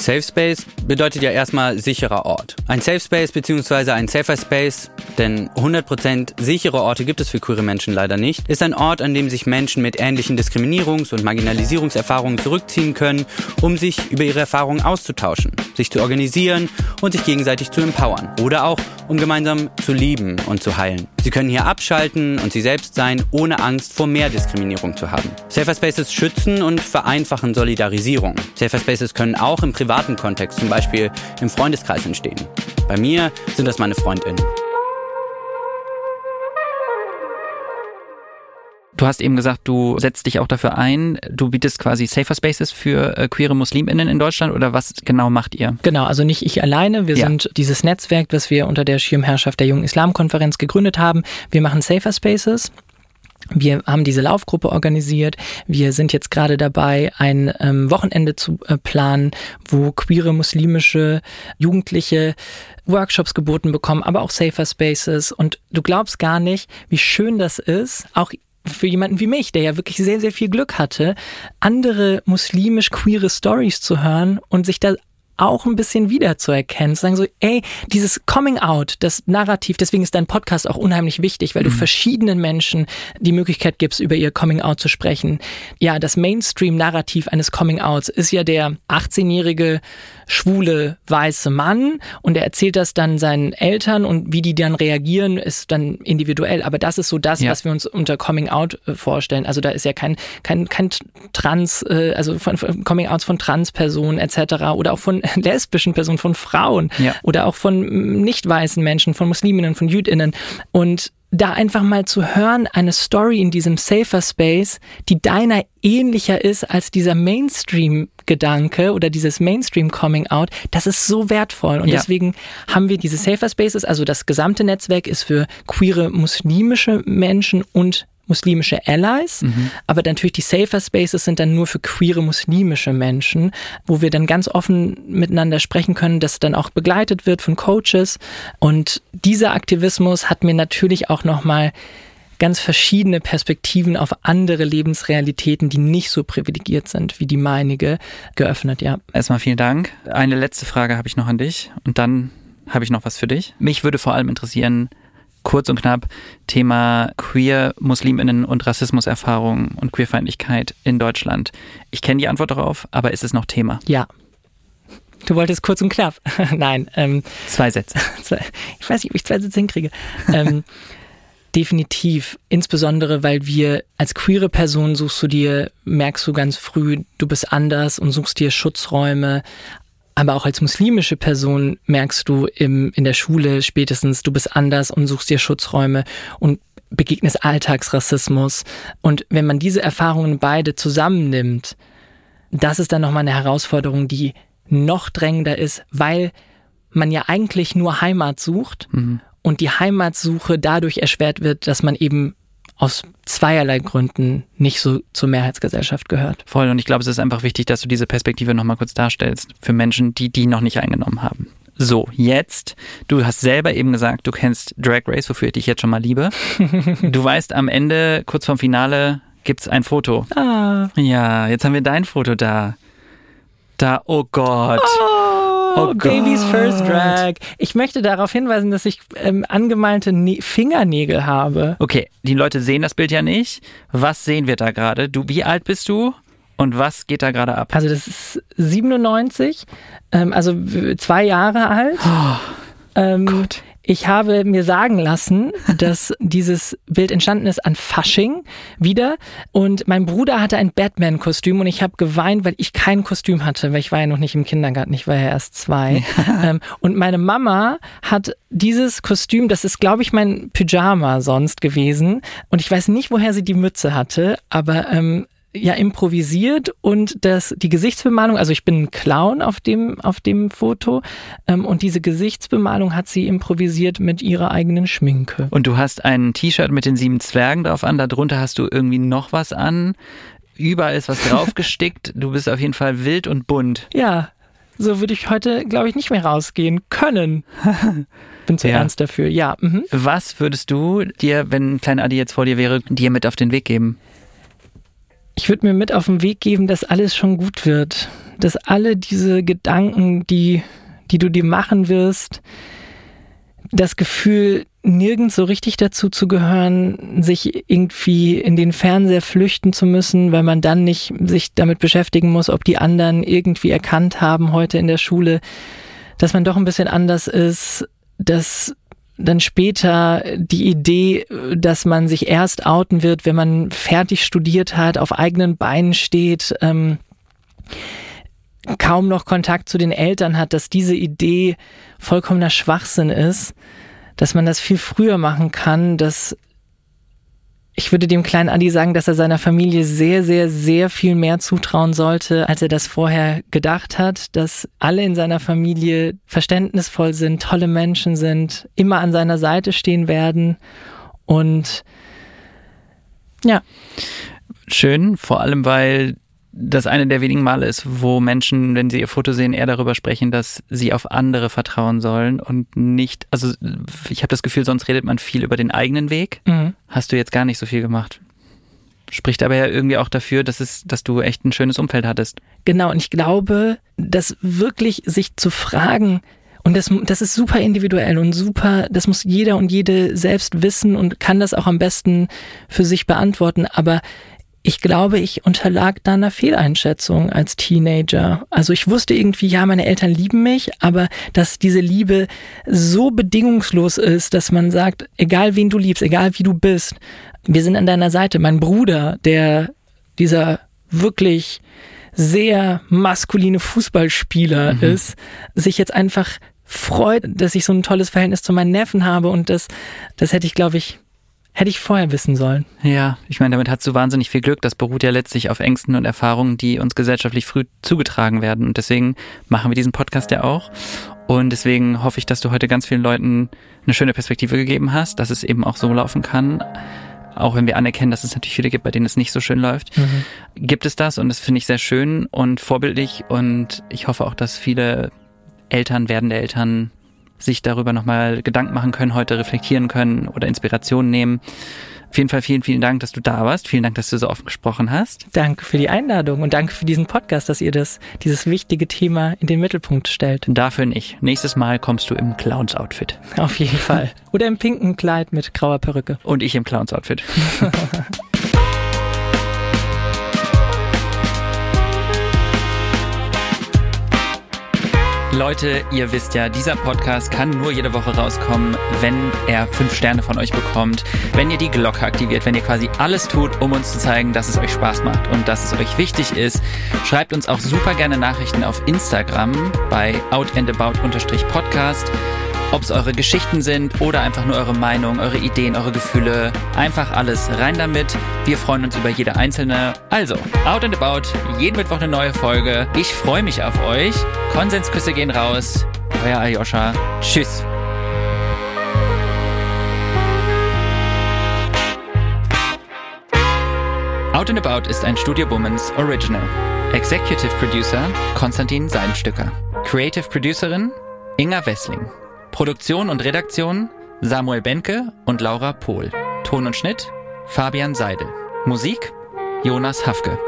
Safe Space bedeutet ja erstmal sicherer Ort. Ein Safe Space beziehungsweise ein Safer Space, denn 100% sichere Orte gibt es für queere Menschen leider nicht, ist ein Ort, an dem sich Menschen mit ähnlichen Diskriminierungs- und Marginalisierungserfahrungen zurückziehen können, um sich über ihre Erfahrungen auszutauschen, sich zu organisieren und sich gegenseitig zu empowern. Oder auch, um gemeinsam zu lieben und zu heilen. Sie können hier abschalten und sie selbst sein, ohne Angst vor mehr Diskriminierung zu haben. Safer Spaces schützen und vereinfachen Solidarisierung. Safer Spaces können auch im privaten Kontext, zum Beispiel im Freundeskreis entstehen. Bei mir sind das meine Freundinnen. Du hast eben gesagt, du setzt dich auch dafür ein. Du bietest quasi Safer Spaces für äh, queere MuslimInnen in Deutschland oder was genau macht ihr? Genau, also nicht ich alleine. Wir Ja. sind dieses Netzwerk, das wir unter der Schirmherrschaft der Jungen Islamkonferenz gegründet haben. Wir machen Safer Spaces. Wir haben diese Laufgruppe organisiert. Wir sind jetzt gerade dabei, ein ähm, Wochenende zu äh, planen, wo queere muslimische Jugendliche Workshops geboten bekommen, aber auch Safer Spaces. Und du glaubst gar nicht, wie schön das ist, auch für jemanden wie mich, der ja wirklich sehr, sehr viel Glück hatte, andere muslimisch-queere Stories zu hören und sich da auch ein bisschen wiederzuerkennen, zu sagen so, ey, dieses Coming Out, das Narrativ, deswegen ist dein Podcast auch unheimlich wichtig, weil du verschiedenen Menschen die Möglichkeit gibst, über ihr Coming Out zu sprechen. Ja, das Mainstream-Narrativ eines Coming Outs ist ja der 18-jährige schwule weiße Mann und er erzählt das dann seinen Eltern und wie die dann reagieren, ist dann individuell. Aber das ist so das, Ja. was wir uns unter Coming Out äh, vorstellen. Also da ist ja kein, kein, kein Trans, äh, also von, von Coming Outs von Transpersonen etc. oder auch von lesbischen Personen, von Frauen Ja. oder auch von mm, nicht weißen Menschen, von Musliminnen, von Jüdinnen. Und da einfach mal zu hören, eine Story in diesem Safer Space, die deiner ähnlicher ist als dieser Mainstream-Gedanke oder dieses Mainstream-Coming-out, das ist so wertvoll. Und Ja. deswegen haben wir diese Safer Spaces, also das gesamte Netzwerk ist für queere muslimische Menschen und muslimische Allies, aber natürlich die Safer Spaces sind dann nur für queere muslimische Menschen, wo wir dann ganz offen miteinander sprechen können, das dann auch begleitet wird von Coaches und dieser Aktivismus hat mir natürlich auch nochmal ganz verschiedene Perspektiven auf andere Lebensrealitäten, die nicht so privilegiert sind wie die meinige, geöffnet, ja. Erstmal vielen Dank. Eine letzte Frage habe ich noch an dich und dann habe ich noch was für dich. Mich würde vor allem interessieren, kurz und knapp, Thema Queer, Musliminnen und Rassismuserfahrungen und Queerfeindlichkeit in Deutschland. Ich kenne die Antwort darauf, aber ist es noch Thema? Ja. Du wolltest kurz und knapp. Nein, ähm, Zwei Sätze. ich weiß nicht, ob ich zwei Sätze hinkriege. ähm, definitiv, insbesondere weil wir als queere Person suchst du dir, merkst du ganz früh, du bist anders und suchst dir Schutzräume. Aber auch als muslimische Person merkst du im, in der Schule spätestens, du bist anders und suchst dir Schutzräume. Und begegnest Alltagsrassismus. Und wenn man diese Erfahrungen beide zusammennimmt, das ist dann nochmal eine Herausforderung, die noch drängender ist, weil man ja eigentlich nur Heimat sucht mhm. und die Heimatsuche dadurch erschwert wird, dass man eben aus zweierlei Gründen nicht so zur Mehrheitsgesellschaft gehört. Voll. Und ich glaube, es ist einfach wichtig, dass du diese Perspektive nochmal kurz darstellst für Menschen, die die noch nicht eingenommen haben. So, jetzt, du hast selber eben gesagt, du kennst Drag Race, wofür ich dich jetzt schon mal liebe. du weißt, am Ende, kurz vorm Finale, gibt's ein Foto. Ah. Ja, jetzt haben wir dein Foto da. Da, oh Gott. Oh. Oh, Baby's First Drag. Ich möchte darauf hinweisen, dass ich ähm, angemalte ne Fingernägel habe. Okay, die Leute sehen das Bild ja nicht. Was sehen wir da gerade? Du, wie alt bist du? Und was geht da gerade ab? Also das ist 97, ähm, also zwei Jahre alt. Oh, ähm, Gott. Ich habe mir sagen lassen, dass dieses Bild entstanden ist an Fasching wieder. Und mein Bruder hatte ein Batman-Kostüm und ich habe geweint, weil ich kein Kostüm hatte, weil ich war ja noch nicht im Kindergarten, ich war ja erst zwei. ähm, und meine Mama hat dieses Kostüm, das ist, glaube ich, mein Pyjama sonst gewesen. Und ich weiß nicht, woher sie die Mütze hatte, aber ähm, ja improvisiert und das die Gesichtsbemalung, also ich bin ein Clown auf dem auf dem Foto ähm, und diese Gesichtsbemalung hat sie improvisiert mit ihrer eigenen Schminke. Und du hast ein T-Shirt mit den sieben Zwergen drauf an, darunter hast du irgendwie noch was an. Überall ist was draufgestickt. du bist auf jeden Fall wild und bunt. Ja, so würde ich heute, glaube ich, nicht mehr rausgehen können. Bin zu ja. ernst dafür. Ja. Mhm. Was würdest du dir, wenn kleine Adi jetzt vor dir wäre, dir mit auf den Weg geben? Ich würde mir mit auf den Weg geben, dass alles schon gut wird. Dass alle diese Gedanken, die, die du dir machen wirst, das Gefühl, nirgends so richtig dazu zu gehören, sich irgendwie in den Fernseher flüchten zu müssen, weil man dann nicht sich damit beschäftigen muss, ob die anderen irgendwie erkannt haben heute in der Schule, dass man doch ein bisschen anders ist, dass dann später die Idee, dass man sich erst outen wird, wenn man fertig studiert hat, auf eigenen Beinen steht, ähm, kaum noch Kontakt zu den Eltern hat, dass diese Idee vollkommener Schwachsinn ist, dass man das viel früher machen kann, dass ich würde dem kleinen Adi sagen, dass er seiner Familie sehr, sehr, sehr viel mehr zutrauen sollte, als er das vorher gedacht hat, dass alle in seiner Familie verständnisvoll sind, tolle Menschen sind, immer an seiner Seite stehen werden und ja. Schön, vor allem weil das eine der wenigen Male ist, wo Menschen, wenn sie ihr Foto sehen, eher darüber sprechen, dass sie auf andere vertrauen sollen und nicht, also ich habe das Gefühl, sonst redet man viel über den eigenen Weg. Mhm. Hast du jetzt gar nicht so viel gemacht. Spricht aber ja irgendwie auch dafür, dass es, dass du echt ein schönes Umfeld hattest. Genau, und ich glaube, dass wirklich sich zu fragen, und das, das ist super individuell und super, das muss jeder und jede selbst wissen und kann das auch am besten für sich beantworten. Aber ich glaube, ich unterlag da einer Fehleinschätzung als Teenager. Also ich wusste irgendwie, ja, meine Eltern lieben mich, aber dass diese Liebe so bedingungslos ist, dass man sagt, egal wen du liebst, egal wie du bist, wir sind an deiner Seite. Mein Bruder, der dieser wirklich sehr maskuline Fußballspieler mhm. ist, sich jetzt einfach freut, dass ich so ein tolles Verhältnis zu meinen Neffen habe und das, das hätte ich, glaube ich, Hätte ich vorher wissen sollen. Ja, ich meine, damit hast du wahnsinnig viel Glück. Das beruht ja letztlich auf Ängsten und Erfahrungen, die uns gesellschaftlich früh zugetragen werden. Und deswegen machen wir diesen Podcast ja auch. Und deswegen hoffe ich, dass du heute ganz vielen Leuten eine schöne Perspektive gegeben hast, dass es eben auch so laufen kann. Auch wenn wir anerkennen, dass es natürlich viele gibt, bei denen es nicht so schön läuft, mhm. gibt es das und das finde ich sehr schön und vorbildlich und ich hoffe auch, dass viele Eltern, werdende Eltern sich darüber nochmal Gedanken machen können, heute reflektieren können oder Inspiration nehmen. Auf jeden Fall vielen, vielen Dank, dass du da warst. Vielen Dank, dass du so offen gesprochen hast. Danke für die Einladung und danke für diesen Podcast, dass ihr das, dieses wichtige Thema in den Mittelpunkt stellt. Dafür nicht. Nächstes Mal kommst du im Clowns-Outfit. Auf jeden Fall. Oder im pinken Kleid mit grauer Perücke. Und ich im Clowns-Outfit. Leute, ihr wisst ja, dieser Podcast kann nur jede Woche rauskommen, wenn er fünf Sterne von euch bekommt, wenn ihr die Glocke aktiviert, wenn ihr quasi alles tut, um uns zu zeigen, dass es euch Spaß macht und dass es euch wichtig ist. Schreibt uns auch super gerne Nachrichten auf Instagram bei outandabout-podcast Ob es eure Geschichten sind oder einfach nur eure Meinung, eure Ideen, eure Gefühle. Einfach alles rein damit. Wir freuen uns über jede einzelne. Also, out and about. Jeden Mittwoch eine neue Folge. Ich freue mich auf euch. Konsensküsse gehen raus. Euer Aljoscha. Tschüss. Out and About ist ein Studio Womans Original. Executive Producer Konstantin Seidenstücker. Creative Producerin Inga Wessling. Produktion und Redaktion Samuel Benke und Laura Pohl. Ton und Schnitt Fabian Seidel. Musik Jonas Hafke.